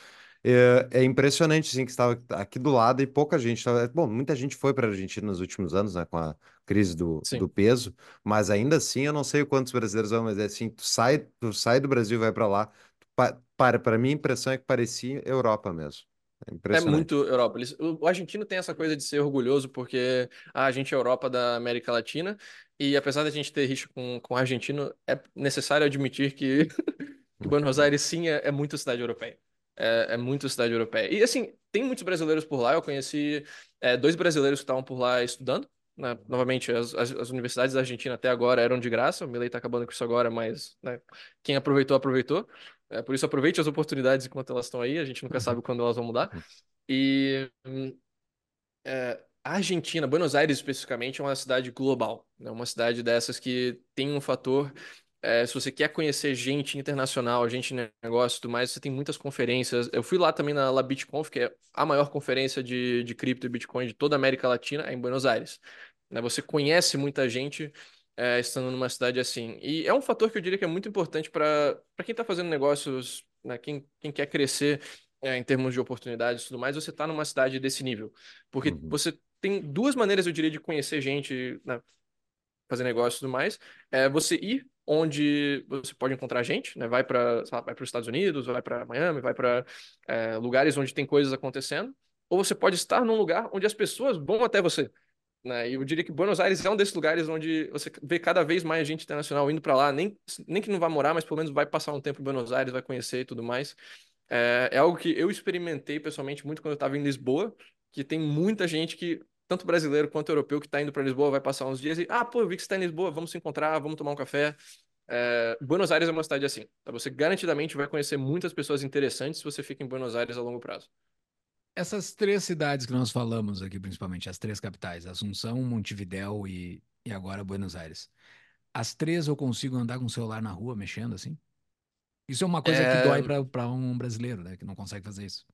É, é impressionante, assim, que estava aqui do lado e pouca gente estava. Bom, muita gente foi para a Argentina nos últimos anos, né, com a crise do, do peso, mas ainda assim eu não sei quantos brasileiros vão, mas é assim, tu sai, tu sai do Brasil e vai para lá, tu pa- para, para mim a impressão é que parecia Europa mesmo. É É muito Europa. Eles- o o argentino tem essa coisa de ser orgulhoso porque ah, a gente é Europa da América Latina e apesar da gente ter rixa com, com o argentino, é necessário admitir que, que Buenos Aires sim é, é muito cidade europeia. É, é muito cidade europeia. E assim, tem muitos brasileiros por lá. Eu conheci é, dois brasileiros que estavam por lá estudando. né? Novamente, as, as, as universidades da Argentina até agora eram de graça. O Milei está acabando com isso agora, mas né, quem aproveitou, aproveitou. É, por isso, aproveite as oportunidades enquanto elas estão aí. A gente nunca sabe quando elas vão mudar. E é, a Argentina, Buenos Aires especificamente, é uma cidade global, né? Uma cidade dessas que tem um fator. É, se você quer conhecer gente internacional, gente de negócio e tudo mais, você tem muitas conferências. Eu fui lá também na La BitConf, que é a maior conferência de, de cripto e Bitcoin de toda a América Latina, é em Buenos Aires. Né? Você conhece muita gente é, estando numa cidade assim. E é um fator que eu diria que é muito importante para quem está fazendo negócios, né? Quem, quem quer crescer é, em termos de oportunidades e tudo mais, você está numa cidade desse nível. Porque Uhum. você tem duas maneiras, eu diria, de conhecer gente, né, fazer negócio e tudo mais. É você ir onde você pode encontrar gente, né? Vai para vai para os Estados Unidos, vai para Miami, vai para lugares onde tem coisas acontecendo. Ou você pode estar num lugar onde as pessoas vão até você. Né? E eu diria que Buenos Aires é um desses lugares onde você vê cada vez mais gente internacional indo para lá, nem, nem que não vai morar, mas pelo menos vai passar um tempo em Buenos Aires, vai conhecer e tudo mais. É, é algo que eu experimentei pessoalmente muito quando eu estava em Lisboa, que tem muita gente que, tanto brasileiro quanto europeu, que está indo para Lisboa, vai passar uns dias e, ah, pô, eu vi que você está em Lisboa, vamos se encontrar, vamos tomar um café. É, Buenos Aires é uma cidade assim. tá? Você garantidamente vai conhecer muitas pessoas interessantes se você fica em Buenos Aires a longo prazo. Essas três cidades que nós falamos aqui, principalmente, as três capitais, Assunção, Montevidéu e, e agora Buenos Aires. As três eu consigo andar com o celular na rua mexendo assim? Isso é uma coisa que dói É, para um brasileiro, né? Que não consegue fazer isso.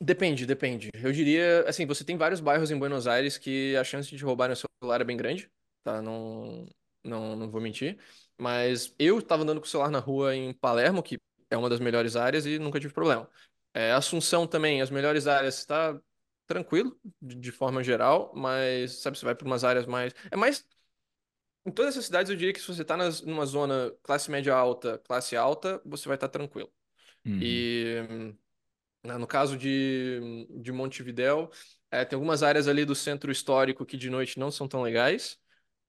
Depende, depende. Eu diria, assim, você tem vários bairros em Buenos Aires que a chance de roubarem o celular é bem grande, tá? Não, não, não vou mentir. Mas eu estava andando com o celular na rua em Palermo, que é uma das melhores áreas, e nunca tive problema. É, Assunção também, as melhores áreas, está tranquilo, de, de forma geral, mas, sabe, você vai para umas áreas mais. É mais. Em todas essas cidades, eu diria que se você está numa zona classe média alta, classe alta, você vai estar tranquilo. Uhum. E. né, No caso de, de Montevidéu, é, tem algumas áreas ali do centro histórico que de noite não são tão legais,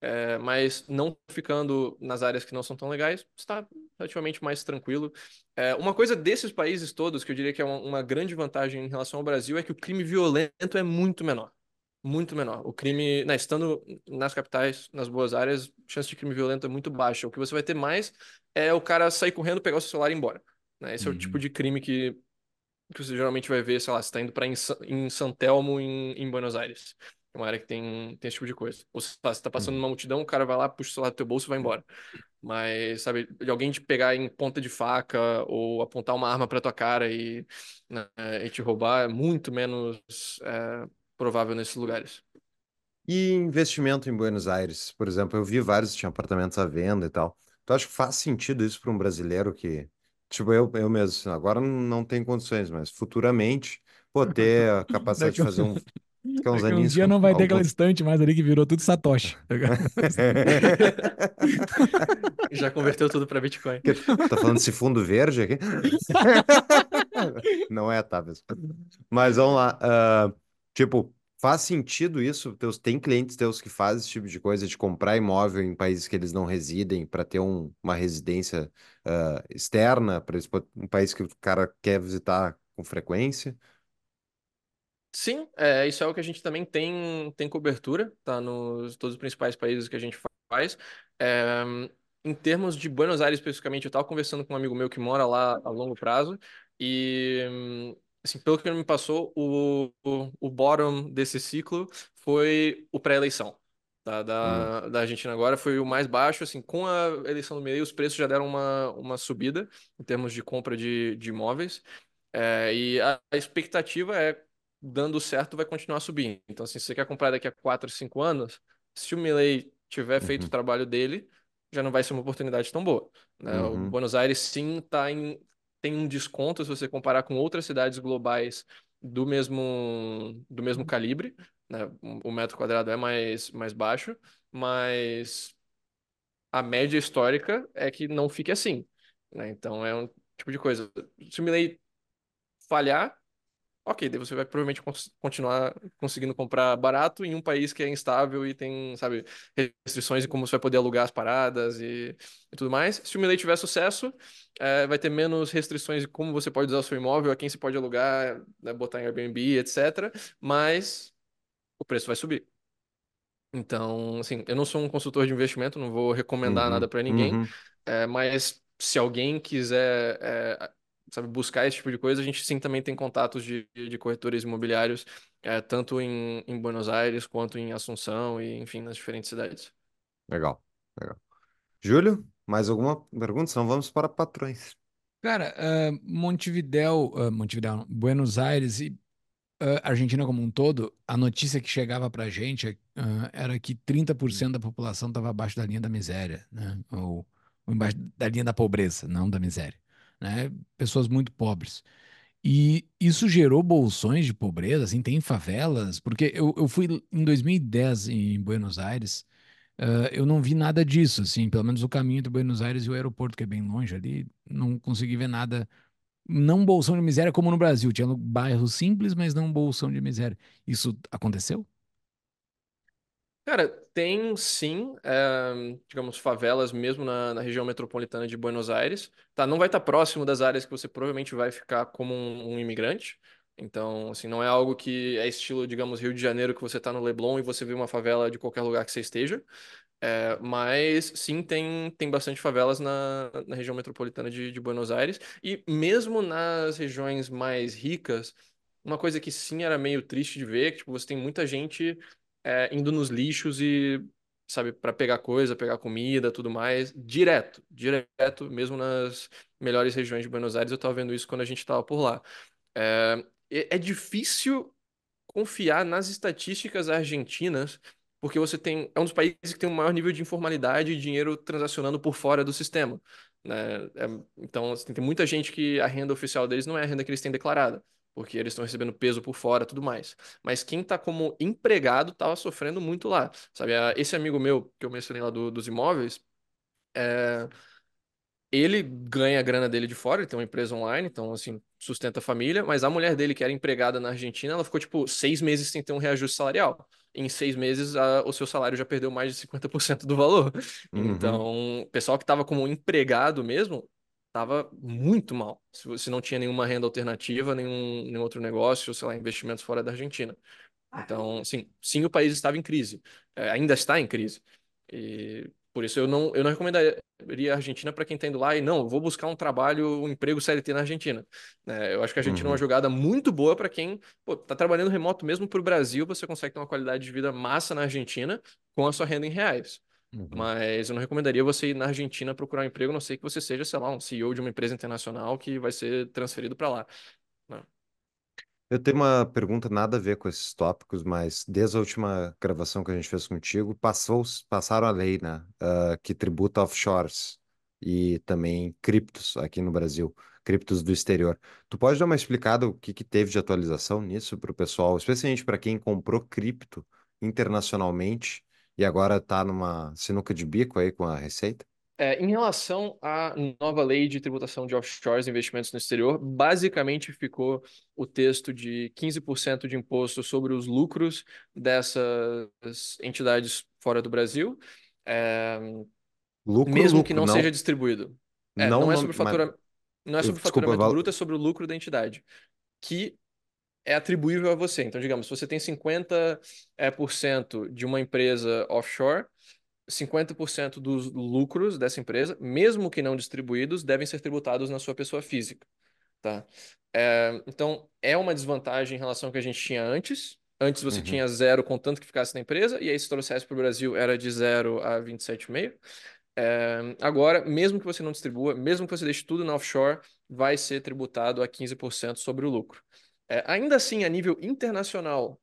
é, mas não ficando nas áreas que não são tão legais, está relativamente mais tranquilo. É, uma coisa desses países todos, que eu diria que é uma, uma grande vantagem em relação ao Brasil, é que o crime violento é muito menor. Muito menor. O crime, né, estando nas capitais, nas boas áreas, a chance de crime violento é muito baixa. O que você vai ter mais é o cara sair correndo, pegar o seu celular e ir embora. né? Esse é o tipo Uhum. de crime que que você geralmente vai ver, sei lá, você tá indo pra em, em San Telmo, em, em Buenos Aires. É uma área que tem, tem esse tipo de coisa. Ou se você tá passando Uhum. numa multidão, o cara vai lá, puxa o celular do teu bolso e vai embora. Mas, sabe, de alguém te pegar em ponta de faca ou apontar uma arma pra tua cara e, né, e te roubar é muito menos é, provável nesses lugares. E investimento em Buenos Aires, por exemplo, eu vi vários, tinha apartamentos à venda e tal. Tu acha que faz sentido isso para um brasileiro que, tipo, eu, eu mesmo, agora não tem condições, mas futuramente, pô, ter a capacidade de fazer um ficar uns Daqui a aninhos uns dias com não vai ter algum- aquela estante mais ali que virou tudo Satoshi. tá? Já converteu tudo para Bitcoin. Que- Tá falando desse fundo verde aqui? Não é, tá. Mas vamos lá. ah, tipo, faz sentido isso? Teus, tem clientes teus que fazem esse tipo de coisa, de comprar imóvel em países que eles não residem para ter um- uma residência ah, externa, para um país que o cara quer visitar com frequência? Sim, é, isso é o que a gente também tem, tem cobertura, tá? Nos todos os principais países que a gente faz. É, em termos de Buenos Aires especificamente, eu estava conversando com um amigo meu que mora lá a longo prazo e, assim, pelo que me passou, o, o, o bottom desse ciclo foi o pré-eleição. tá? Da, da Argentina agora foi o mais baixo, assim, com a eleição do meio, os preços já deram uma, uma subida em termos de compra de, de imóveis. É, e a, a expectativa é dando certo, vai continuar subindo. Então, assim, se você quer comprar daqui a 4, 5 anos, se o Milley tiver feito Uhum. o trabalho dele, já não vai ser uma oportunidade tão boa. né? O Uhum. Buenos Aires, sim, tá em, tem um desconto se você comparar com outras cidades globais do mesmo, do mesmo calibre. né? O o metro quadrado é mais, mais baixo, mas a média histórica é que não fique assim. né? Então, é um tipo de coisa. Se o Milley falhar, Ok, daí você vai provavelmente cons- continuar conseguindo comprar barato em um país que é instável e tem, sabe, restrições em como você vai poder alugar as paradas e, e tudo mais. Se o Milei tiver sucesso, eh, vai ter menos restrições de como você pode usar o seu imóvel, a quem você pode alugar, né, botar em Airbnb, etc. Mas o preço vai subir. Então, assim, eu não sou um consultor de investimento, não vou recomendar Uhum. nada para ninguém, Uhum. é, mas se alguém quiser, é, sabe, buscar esse tipo de coisa, a gente sim também tem contatos de, de corretores imobiliários, é, tanto em, em Buenos Aires quanto em Assunção e, enfim, nas diferentes cidades. Legal, legal. Júlio, mais alguma pergunta? Senão vamos para patrões. Cara, ah, Montevidéu, ah, Montevidéu, Buenos Aires e ah, Argentina como um todo, a notícia que chegava pra gente ah, era que 30% da população estava abaixo da linha da miséria, né? Ou, ou embaixo da linha da pobreza, não da miséria, né? Pessoas muito pobres. E isso gerou bolsões de pobreza, assim, tem favelas, porque eu, eu fui em 2010 em Buenos Aires, ah, eu não vi nada disso, assim, pelo menos o caminho entre Buenos Aires e o aeroporto, que é bem longe ali, não consegui ver nada, não bolsão de miséria como no Brasil, tinha bairros simples, mas não bolsão de miséria. Isso aconteceu? Cara, tem sim, é, digamos, favelas mesmo na, na região metropolitana de Buenos Aires. Tá, não vai estar próximo das áreas que você provavelmente vai ficar como um, um imigrante. Então, assim, não é algo que é estilo, digamos, Rio de Janeiro, que você tá no Leblon e você vê uma favela de qualquer lugar que você esteja. É, mas sim, tem, tem bastante favelas na, na região metropolitana de, de Buenos Aires. E mesmo nas regiões mais ricas, uma coisa que sim era meio triste de ver, é que tipo, você tem muita gente é, indo nos lixos e, sabe, para pegar coisa, pegar comida, tudo mais, direto, direto, mesmo nas melhores regiões de Buenos Aires, eu tava vendo isso quando a gente tava por lá. É, é difícil confiar nas estatísticas argentinas, porque você tem, é um dos países que tem o maior nível de informalidade e dinheiro transacionando por fora do sistema, né? É, então, assim, tem muita gente que a renda oficial deles não é a renda que eles têm declarada, porque eles estão recebendo peso por fora, tudo mais. Mas quem tá como empregado tava sofrendo muito lá, sabe? A- Esse amigo meu que eu mencionei lá do- dos imóveis, é, ele ganha a grana dele de fora, ele tem uma empresa online, então, assim, sustenta a família, mas a mulher dele, que era empregada na Argentina, ela ficou, tipo, seis meses sem ter um reajuste salarial. Em seis meses, a- o seu salário já perdeu mais de 50% do valor. Uhum. Então, o pessoal que estava como empregado mesmo, estava muito mal. Se você não tinha nenhuma renda alternativa, nenhum, nenhum outro negócio, sei lá, investimentos fora da Argentina. Então, sim, sim, o país estava em crise. É, ainda está em crise. E por isso eu não, eu não recomendaria a Argentina para quem está indo lá e não, vou buscar um trabalho, um emprego CLT na Argentina. É, eu acho que a Argentina é uma Uhum. jogada muito boa para quem está trabalhando remoto mesmo para o Brasil, você consegue ter uma qualidade de vida massa na Argentina com a sua renda em reais. Uhum. Mas eu não recomendaria você ir na Argentina procurar um emprego, a não sei que você seja, sei lá, um CEO de uma empresa internacional que vai ser transferido para lá. Eu tenho uma pergunta nada a ver com esses tópicos, mas desde a última gravação que a gente fez contigo, passou, passaram a lei, né? ah, que tributa offshores. e também criptos aqui no Brasil, criptos do exterior. Tu pode dar uma explicada o que, que teve de atualização nisso para o pessoal, especialmente para quem comprou cripto internacionalmente e agora está numa sinuca de bico aí com a Receita? É, em relação à nova lei de tributação de offshores e investimentos no exterior, basicamente ficou o texto de 15% de imposto sobre os lucros dessas entidades fora do Brasil, é, Lucro, mesmo lucro, que não, não, seja distribuído. É, não, não é sobre mas- fatura, não é sobre desculpa, faturamento Val- bruto, é sobre o lucro da entidade, que é atribuível a você. Então, digamos, se você tem 50% é, por cento de uma empresa offshore, 50% dos lucros dessa empresa, mesmo que não distribuídos, devem ser tributados na sua pessoa física, tá? É, então, é uma desvantagem em relação ao que a gente tinha antes. Antes você Uhum. tinha zero contanto que ficasse na empresa, e aí se trouxesse para o Brasil era de zero a 27,5. É, agora, mesmo que você não distribua, mesmo que você deixe tudo na offshore, vai ser tributado a 15% sobre o lucro. É, ainda assim, a nível internacional,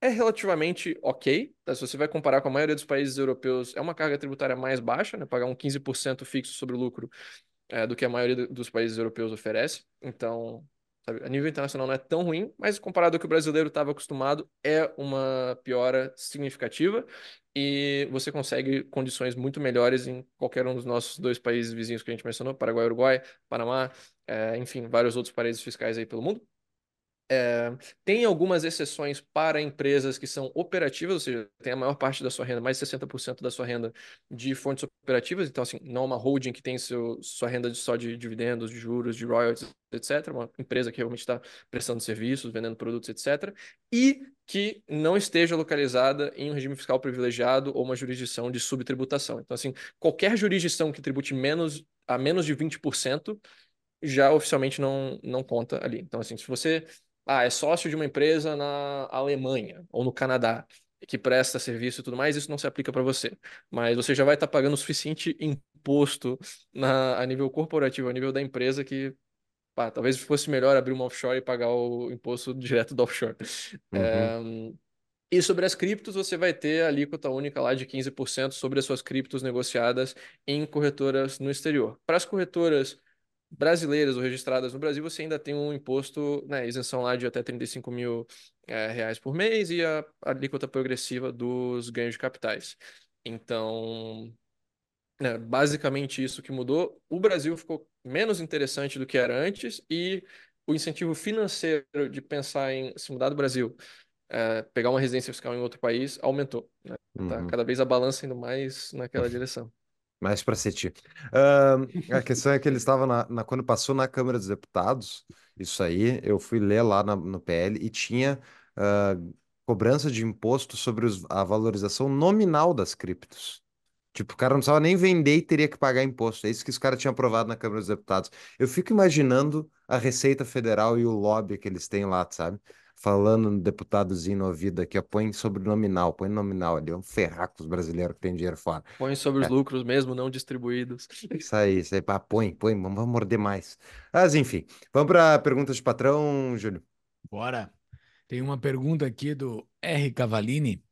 é relativamente ok. tá? Se você vai comparar com a maioria dos países europeus, é uma carga tributária mais baixa, né? Pagar um 15% fixo sobre o lucro é, do que a maioria do- dos países europeus oferece. Então, sabe, a nível internacional não é tão ruim, mas comparado ao que o brasileiro estava acostumado, é uma piora significativa e você consegue condições muito melhores em qualquer um dos nossos dois países vizinhos que a gente mencionou, Paraguai, Uruguai, Panamá, é, enfim, vários outros paraísos fiscais aí pelo mundo. É, tem algumas exceções para empresas que são operativas, ou seja, tem a maior parte da sua renda, mais de 60% da sua renda de fontes operativas, então assim, não é uma holding que tem seu, sua renda só de dividendos, de juros, de royalties, etc. Uma empresa que realmente está prestando serviços, vendendo produtos, etc. E que não esteja localizada em um regime fiscal privilegiado ou uma jurisdição de subtributação. Então assim, qualquer jurisdição que tribute menos a menos de 20% já oficialmente não, não conta ali. Então, assim, se você ah, é sócio de uma empresa na Alemanha ou no Canadá que presta serviço e tudo mais, isso não se aplica para você. Mas você já vai estar pagando o suficiente imposto na, a nível corporativo, a nível da empresa, que pá, talvez fosse melhor abrir uma offshore e pagar o imposto direto do offshore. Uhum. É, e sobre as criptos, você vai ter a alíquota única lá de 15% sobre as suas criptos negociadas em corretoras no exterior. Para as corretoras brasileiras ou registradas no Brasil, você ainda tem um imposto, né, isenção lá de até 35 mil é, reais por mês e a, a alíquota progressiva dos ganhos de capitais. Então, né, basicamente isso que mudou. O Brasil ficou menos interessante do que era antes e o incentivo financeiro de pensar em se mudar do Brasil, é, pegar uma residência fiscal em outro país, aumentou. Né? Tá Uhum. cada vez a balança indo mais naquela direção. Mais para ti. Ahn, a questão é que ele estava na, na- quando passou na Câmara dos Deputados, isso aí, eu fui ler lá na- no PL e tinha ah, cobrança de imposto sobre os- a valorização nominal das criptos. Tipo, o cara não precisava nem vender e teria que pagar imposto. É isso que os caras tinham aprovado na Câmara dos Deputados. Eu fico imaginando a Receita Federal e o lobby que eles têm lá, sabe? Falando no deputadozinho no ouvido aqui, ó, põe sobre nominal, põe nominal ali, vamos ferrar com os brasileiros que têm dinheiro fora. Põe sobre os É. lucros mesmo, não distribuídos. Isso aí, isso aí, pá, põe, põe, vamos morder mais. Mas enfim, vamos para perguntas de patrão, Júlio. Bora. Tem uma pergunta aqui do R. Cavalini.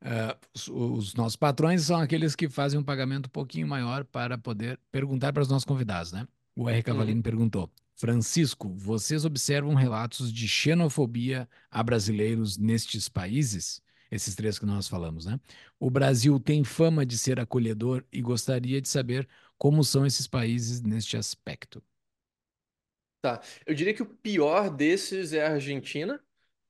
Ah, os, os nossos patrões são aqueles que fazem um pagamento um pouquinho maior para poder perguntar para os nossos convidados, né? O R. Cavalini perguntou: Francisco, vocês observam relatos de xenofobia a brasileiros nestes países? Esses três que nós falamos, né? O Brasil tem fama de ser acolhedor e gostaria de saber como são esses países neste aspecto. Tá. Eu diria que o pior desses é a Argentina,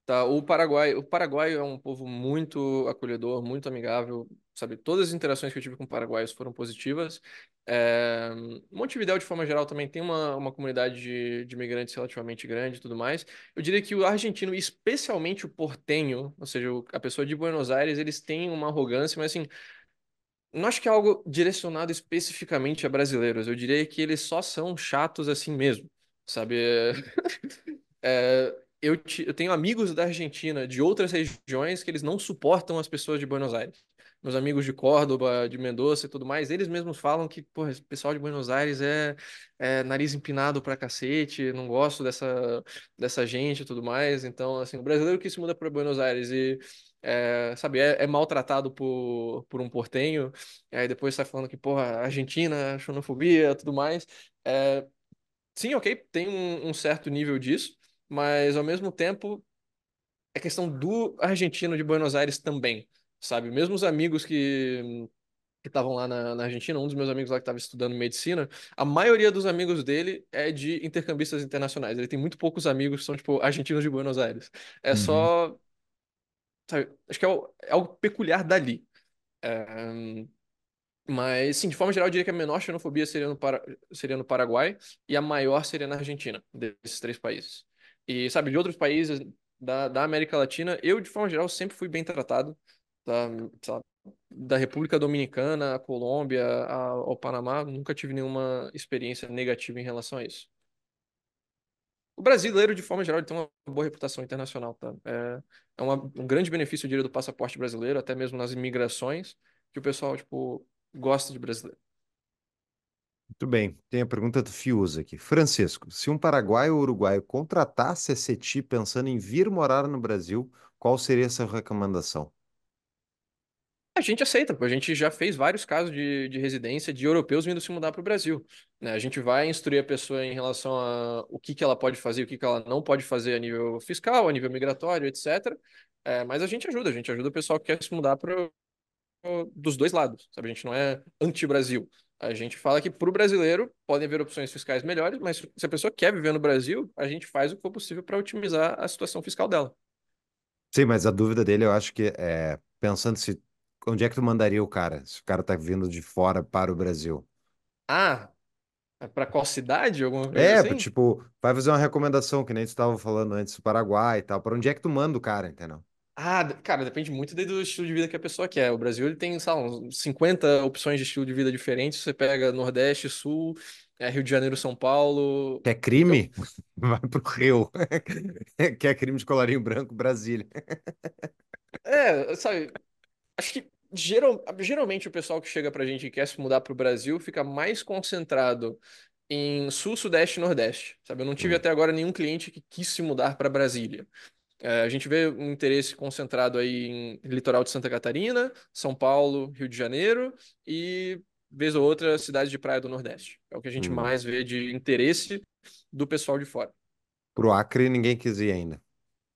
tá? O Paraguai, o Paraguai é um povo muito acolhedor, muito amigável, sabe? Todas as interações que eu tive com paraguaios foram positivas. É... Montevidéu, de forma geral, também tem uma, uma comunidade de, de imigrantes relativamente grande e tudo mais. Eu diria que o argentino, especialmente o portenho, ou seja, a pessoa de Buenos Aires, eles têm uma arrogância, mas assim, não acho que é algo direcionado especificamente a brasileiros. Eu diria que eles só são chatos assim mesmo, sabe? É, eu, ti- eu tenho amigos da Argentina, de outras regiões, que eles não suportam as pessoas de Buenos Aires. Meus amigos de Córdoba, de Mendoza e tudo mais, eles mesmos falam que, porra, esse pessoal de Buenos Aires é, é nariz empinado pra cacete, não gosto dessa, dessa gente e tudo mais. Então, assim, o brasileiro que se muda para Buenos Aires e é, sabe, é, é maltratado por, por um portenho, aí depois sai falando que, porra, Argentina, xenofobia, tudo mais. É, sim, ok, tem um, um certo nível disso, mas ao mesmo tempo é questão do argentino de Buenos Aires também, sabe? Mesmo os amigos que que estavam lá na, na, Argentina, um dos meus amigos lá que estava estudando medicina, a maioria dos amigos dele é de intercambistas internacionais. Ele tem muito poucos amigos que são, tipo, argentinos de Buenos Aires. É uhum. só. Sabe, acho que é, é, algo peculiar dali. É, mas, sim, de forma geral, eu diria que a menor xenofobia seria no, para... seria no Paraguai e a maior seria na Argentina, desses três países. E, sabe, de outros países da, da América Latina, eu, de forma geral, sempre fui bem tratado. Sabe, da República Dominicana, a Colômbia, ao Panamá, nunca tive nenhuma experiência negativa em relação a isso. O brasileiro, de forma geral, tem uma boa reputação internacional, tá? É, é uma, um grande benefício, eu diria, do passaporte brasileiro, até mesmo nas imigrações, que o pessoal, tipo, gosta de brasileiro. Muito bem. Tem a pergunta do Fiuza aqui. Francisco, se um paraguaio ou uruguaio contratasse a CETI pensando em vir morar no Brasil, qual seria essa recomendação? A gente aceita, a gente já fez vários casos de, de residência de europeus vindo se mudar para o Brasil. Né? A gente vai instruir a pessoa em relação a o que, que ela pode fazer, o que, que ela não pode fazer a nível fiscal, a nível migratório, etc. É, mas a gente ajuda, a gente ajuda o pessoal que quer se mudar para dos dois lados, sabe? A gente não é anti-Brasil. A gente fala que para o brasileiro podem haver opções fiscais melhores, mas se a pessoa quer viver no Brasil, a gente faz o que for possível para otimizar a situação fiscal dela. Sim, mas a dúvida dele, eu acho que é pensando se onde é que tu mandaria o cara, se o cara tá vindo de fora para o Brasil? Ah, é para qual cidade? Alguma coisa É, assim? tipo, vai fazer uma recomendação, que nem tu estava falando antes do Paraguai e tal. Para onde é que tu manda o cara, entendeu? Ah, cara, depende muito do estilo de vida que a pessoa quer. O Brasil ele tem, sei lá, uns 50 opções de estilo de vida diferentes. Você pega Nordeste, Sul, é, Rio de Janeiro, São Paulo. Quer crime? Vai pro Rio. Quer crime de colarinho branco, Brasília. É, sabe, acho que geral, geralmente o pessoal que chega pra gente e quer se mudar pro Brasil fica mais concentrado em Sul, Sudeste e Nordeste, sabe? Eu não tive hum. até agora nenhum cliente que quis se mudar para Brasília. É, a gente vê um interesse concentrado aí em litoral de Santa Catarina, São Paulo, Rio de Janeiro e, vez ou outra, cidades de praia do Nordeste. É o que a gente hum. mais vê de interesse do pessoal de fora. Pro Acre ninguém quis ir ainda.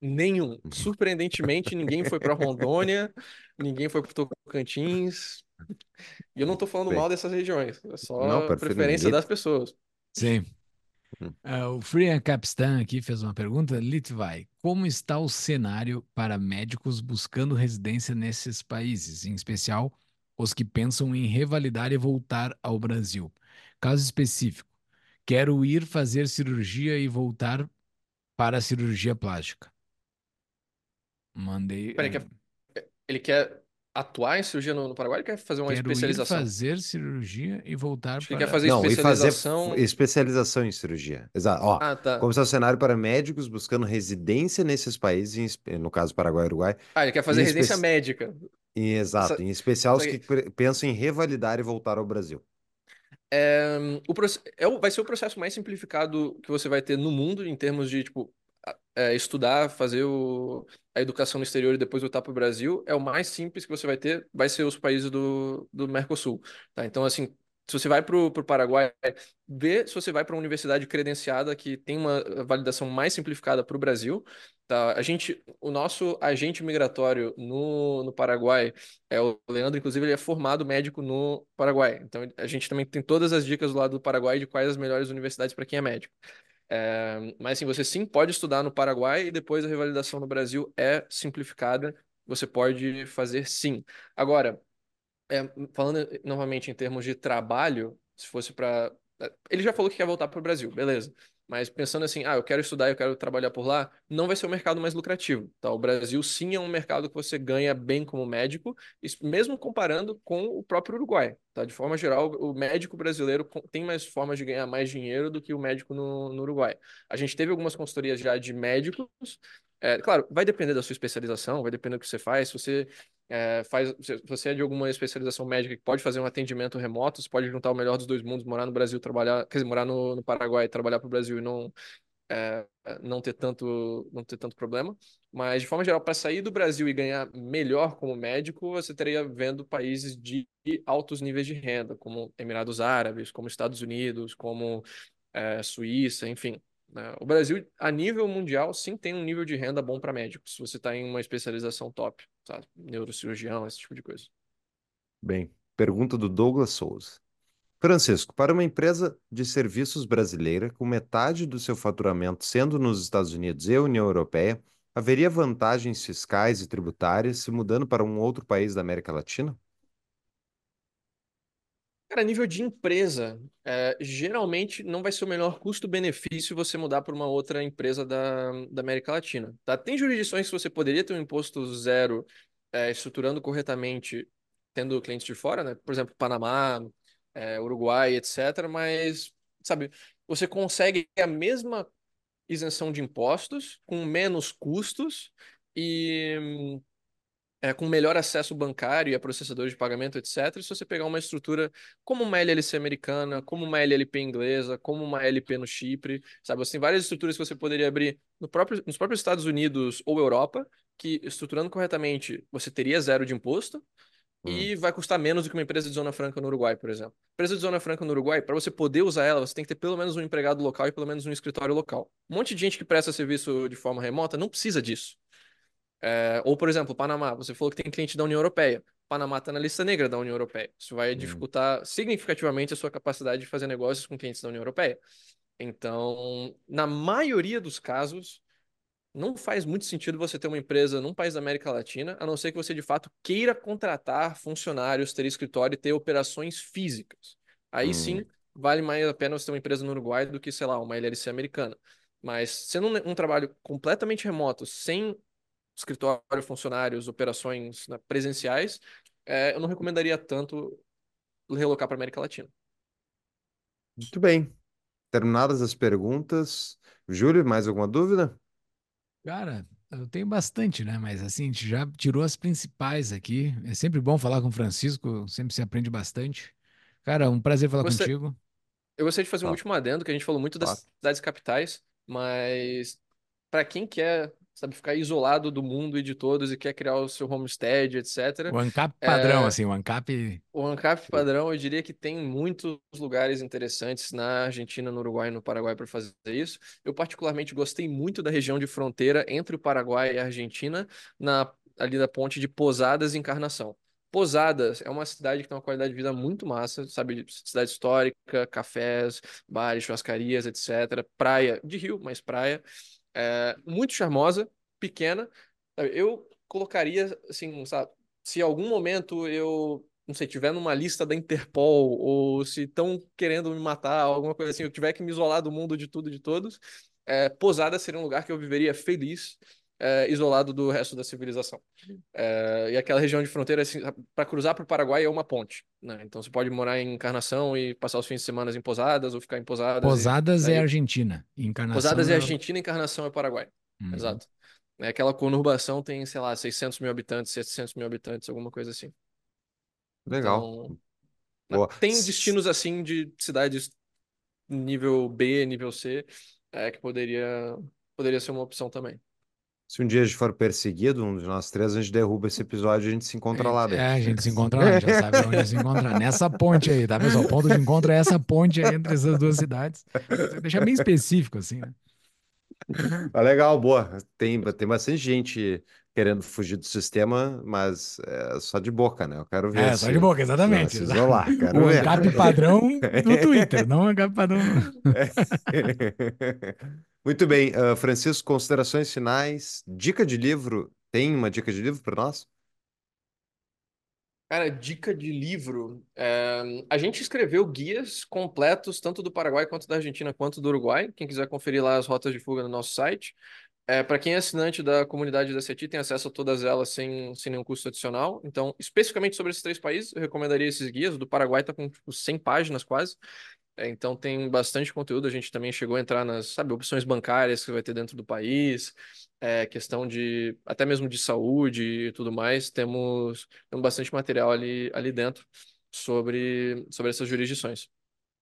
Nenhum. Uhum. Surpreendentemente, ninguém foi para Rondônia, ninguém foi para Tocantins. E eu não estou falando Bem, mal dessas regiões, é só não, preferência ninguém... das pessoas. Sim. Uh, o Free Capistan aqui fez uma pergunta. Litvai, como está o cenário para médicos buscando residência nesses países, em especial os que pensam em revalidar e voltar ao Brasil? Caso específico, quero ir fazer cirurgia e voltar para a cirurgia plástica. Mandei. Peraí, quer... ele quer atuar em cirurgia no, no Paraguai? Ele quer fazer uma Quero especialização? Ir fazer cirurgia e voltar Acho para. Ele quer fazer Não, especialização. Fazer especialização em cirurgia. Exato. Ó, ah, tá. Como está o cenário para médicos buscando residência nesses países, no caso Paraguai e Uruguai. Ah, ele quer fazer residência espe... médica. Exato. Essa... Em especial os que pensam em revalidar e voltar ao Brasil. É, o, é, vai ser o processo mais simplificado que você vai ter no mundo em termos de, tipo, é, estudar, fazer o, a educação no exterior e depois voltar para o Brasil, é o mais simples que você vai ter, vai ser os países do, do Mercosul. Tá? Então, assim, se você vai para o Paraguai, vê se você vai para uma universidade credenciada que tem uma validação mais simplificada para o Brasil. Tá? A gente, o nosso agente migratório no, no Paraguai é o Leandro, inclusive ele é formado médico no Paraguai. Então a gente também tem todas as dicas do lado do Paraguai de quais as melhores universidades para quem é médico. É, mas assim, você sim pode estudar no Paraguai e depois a revalidação no Brasil é simplificada. Você pode fazer sim. Agora, é, falando novamente em termos de trabalho, se fosse para. É, ele já falou que quer voltar para o Brasil, beleza. Mas pensando assim, ah, eu quero estudar, eu quero trabalhar por lá, não vai ser o mercado mais lucrativo. Tá? O Brasil sim é um mercado que você ganha bem como médico, mesmo comparando com o próprio Uruguai. Tá? De forma geral, o médico brasileiro tem mais formas de ganhar mais dinheiro do que o médico no, no Uruguai. A gente teve algumas consultorias já de médicos. É, claro, vai depender da sua especialização, vai depender do que você faz. Se você é, faz, se você é de alguma especialização médica que pode fazer um atendimento remoto, você pode juntar o melhor dos dois mundos, morar no Brasil, trabalhar, quer dizer, morar no, no Paraguai, trabalhar para o Brasil e não, é, não ter tanto não ter tanto problema. Mas, de forma geral, para sair do Brasil e ganhar melhor como médico, você teria vendo países de altos níveis de renda, como Emirados Árabes, como Estados Unidos, como é, Suíça, enfim. Né? O Brasil, a nível mundial, sim tem um nível de renda bom para médicos, se você está em uma especialização top, sabe? Neurocirurgião, esse tipo de coisa. Bem, pergunta do Douglas Souza. Francisco, para uma empresa de serviços brasileira, com metade do seu faturamento sendo nos Estados Unidos e União Europeia, haveria vantagens fiscais e tributárias se mudando para um outro país da América Latina? Cara, nível de empresa, é, geralmente não vai ser o melhor custo-benefício você mudar para uma outra empresa da, da América Latina. Tá? Tem jurisdições que você poderia ter um imposto zero é, estruturando corretamente, tendo clientes de fora, né? Por exemplo, Panamá, é, Uruguai, etc. Mas, sabe, você consegue a mesma isenção de impostos com menos custos e é, com melhor acesso bancário e a processadores de pagamento, etc. Se você pegar uma estrutura como uma LLC americana, como uma LLP inglesa, como uma LP no Chipre, sabe? Você tem várias estruturas que você poderia abrir no próprio, nos próprios Estados Unidos ou Europa, que estruturando corretamente você teria zero de imposto, hum. e vai custar menos do que uma empresa de Zona Franca no Uruguai, por exemplo. Empresa de Zona Franca no Uruguai, para você poder usar ela, você tem que ter pelo menos um empregado local e pelo menos um escritório local. Um monte de gente que presta serviço de forma remota não precisa disso. É, ou, por exemplo, Panamá, você falou que tem cliente da União Europeia. Panamá está na lista negra da União Europeia. Isso vai hum. dificultar significativamente a sua capacidade de fazer negócios com clientes da União Europeia. Então, na maioria dos casos, não faz muito sentido você ter uma empresa num país da América Latina, a não ser que você de fato queira contratar funcionários, ter escritório e ter operações físicas. Aí hum. sim, vale mais a pena você ter uma empresa no Uruguai do que, sei lá, uma LLC americana. Mas sendo um, um trabalho completamente remoto, sem escritório, funcionários, operações né, presenciais, é, eu não recomendaria tanto relocar para América Latina. Muito bem. Terminadas as perguntas. Júlio, mais alguma dúvida? Cara, eu tenho bastante, né? Mas assim, a gente já tirou as principais aqui. É sempre bom falar com o Francisco, sempre se aprende bastante. Cara, um prazer falar Você... contigo. Eu gostaria de fazer um último adendo, que a gente falou muito das cidades capitais, mas para quem quer sabe, ficar isolado do mundo e de todos e quer criar o seu homestead, etc. O ANCAP padrão, é... assim, o ANCAP... O ANCAP padrão, eu diria que tem muitos lugares interessantes na Argentina, no Uruguai e no Paraguai para fazer isso. Eu particularmente gostei muito da região de fronteira entre o Paraguai e a Argentina, na, ali da ponte de Posadas e Encarnação. Posadas é uma cidade que tem uma qualidade de vida muito massa, sabe? Cidade histórica, cafés, bares, churrascarias, etc. Praia de rio, mas praia. É, muito charmosa, pequena. Eu colocaria, assim, sabe, se algum momento eu, não sei, tiver numa lista da Interpol, ou se estão querendo me matar, alguma coisa assim, eu tiver que me isolar do mundo de tudo e de todos, é, Posada seria um lugar que eu viveria feliz, é, isolado do resto da civilização. É, e aquela região de fronteira, assim, para cruzar para o Paraguai é uma ponte. Né? Então você pode morar em Encarnação e passar os fins de semana em Posadas ou ficar em Posadas. Posadas e, é Argentina. Encarnação Posadas é, é Argentina, Encarnação é Paraguai. Uhum. Exato. É, aquela conurbação tem, sei lá, 600 mil habitantes, 700 mil habitantes, alguma coisa assim. Legal. Então, tem destinos assim de cidades nível B, nível C, é, que poderia, poderia ser uma opção também. Se um dia a gente for perseguido, um de nós três, a gente derruba esse episódio e a gente se encontra lá dentro. É, a gente se encontra lá, já sabe onde se encontrar. Nessa ponte aí, tá, pessoal? O ponto de encontro é essa ponte aí entre essas duas cidades. Deixa bem específico, assim, né? Ah, legal, boa. Tem, tem bastante gente querendo fugir do sistema, mas é só de boca, né? Eu quero ver. É, só de boca, exatamente. Se isolar, quero o ver. Padrão no Twitter, não o padrão. Muito bem, uh, Francisco, considerações finais. Dica de livro. Tem uma dica de livro para nós? Cara, dica de livro. É, a gente escreveu guias completos, tanto do Paraguai quanto da Argentina, quanto do Uruguai. Quem quiser conferir lá as rotas de fuga no nosso site. É, para quem é assinante da comunidade da CETI, tem acesso a todas elas sem, sem nenhum custo adicional. Então, especificamente sobre esses três países, eu recomendaria esses guias. O do Paraguai está com tipo, 100 páginas quase. É, então tem bastante conteúdo. A gente também chegou a entrar nas, sabe, opções bancárias que vai ter dentro do país, é, questão de até mesmo de saúde e tudo mais. Temos, temos bastante material ali, ali dentro sobre, sobre essas jurisdições.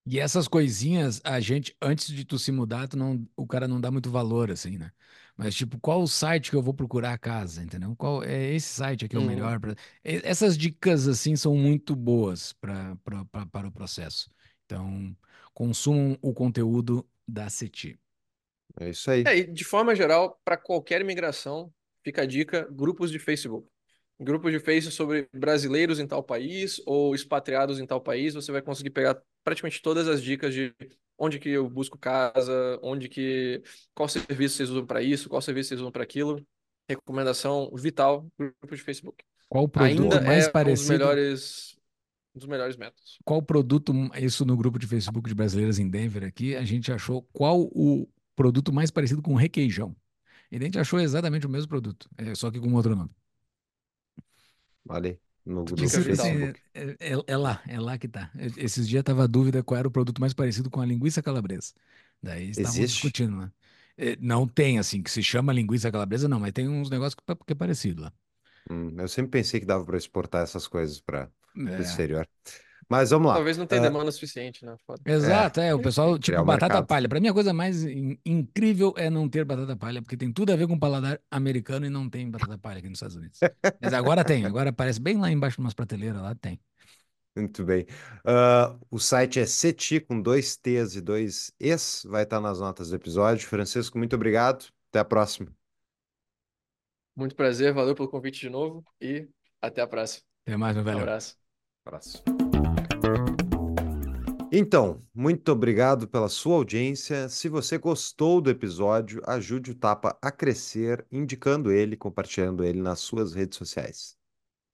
E essas coisinhas, a gente, antes de tu se mudar, tu não, o cara não dá muito valor, assim, né? Mas, tipo, qual o site que eu vou procurar a casa, entendeu? Qual é esse site aqui é o melhor? Pra... E- Essas dicas, assim, são muito boas pra, pra, pra- para o processo. Então, consumam o conteúdo da CETI. É isso aí. É, e de forma geral, para qualquer imigração, fica a dica: grupos de Facebook. Grupos de Facebook sobre brasileiros em tal país ou expatriados em tal país, você vai conseguir pegar praticamente todas as dicas de onde que eu busco casa, onde que qual serviço vocês usam para isso, qual serviço vocês usam para aquilo. Recomendação vital: grupo de Facebook. Qual o produto Ainda mais é um dos parecido? melhores, um dos melhores métodos. Qual produto, isso no grupo de Facebook de brasileiras em Denver aqui, a gente achou qual o produto mais parecido com requeijão. E a gente achou exatamente o mesmo produto, é, só que com outro nome. Aí, no grupo esse- é, é- é lá, é lá que tá. Esses dias tava a dúvida qual era o produto mais parecido com a linguiça calabresa. Daí estavam discutindo lá. É, Não tem, assim, que se chama linguiça calabresa, não, mas tem uns negócios que, que é parecido lá. Hum, eu sempre pensei que dava para exportar essas coisas para o É. exterior. Mas vamos lá. Talvez não tenha Ah, demanda suficiente, né? Foda. Exato, é, o pessoal, tem que criar tipo, o batata mercado. palha. Pra mim, a coisa mais in- incrível é não ter batata palha, porque tem tudo a ver com paladar americano e não tem batata palha aqui nos Estados Unidos. Mas agora tem, agora aparece bem lá embaixo, umas prateleiras lá, tem. Muito bem. Ah, o site é CETI com dois T's e dois Es, vai estar nas notas do episódio. Francisco, muito obrigado. Até a próxima. Muito prazer, valeu pelo convite de novo e até a próxima. Até mais, meu Um velho. abraço. Abraço. Então, muito obrigado pela sua audiência. Se você gostou do episódio, ajude o Tapa a crescer, indicando ele, compartilhando ele nas suas redes sociais.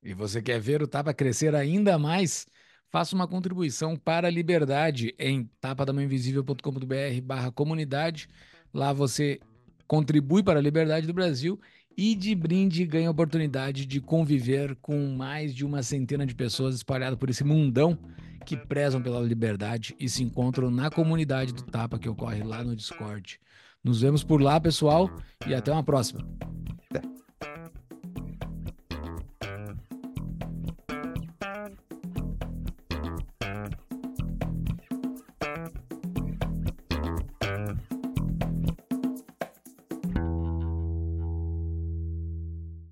E você quer ver o Tapa crescer ainda mais? Faça uma contribuição para a liberdade em tapadamainvisível.com.br barra comunidade. Lá você contribui para a liberdade do Brasil e de brinde ganha a oportunidade de conviver com mais de uma centena de pessoas espalhadas por esse mundão que prezam pela liberdade e se encontram na comunidade do Tapa que ocorre lá no Discord. Nos vemos por lá, pessoal, e até uma próxima.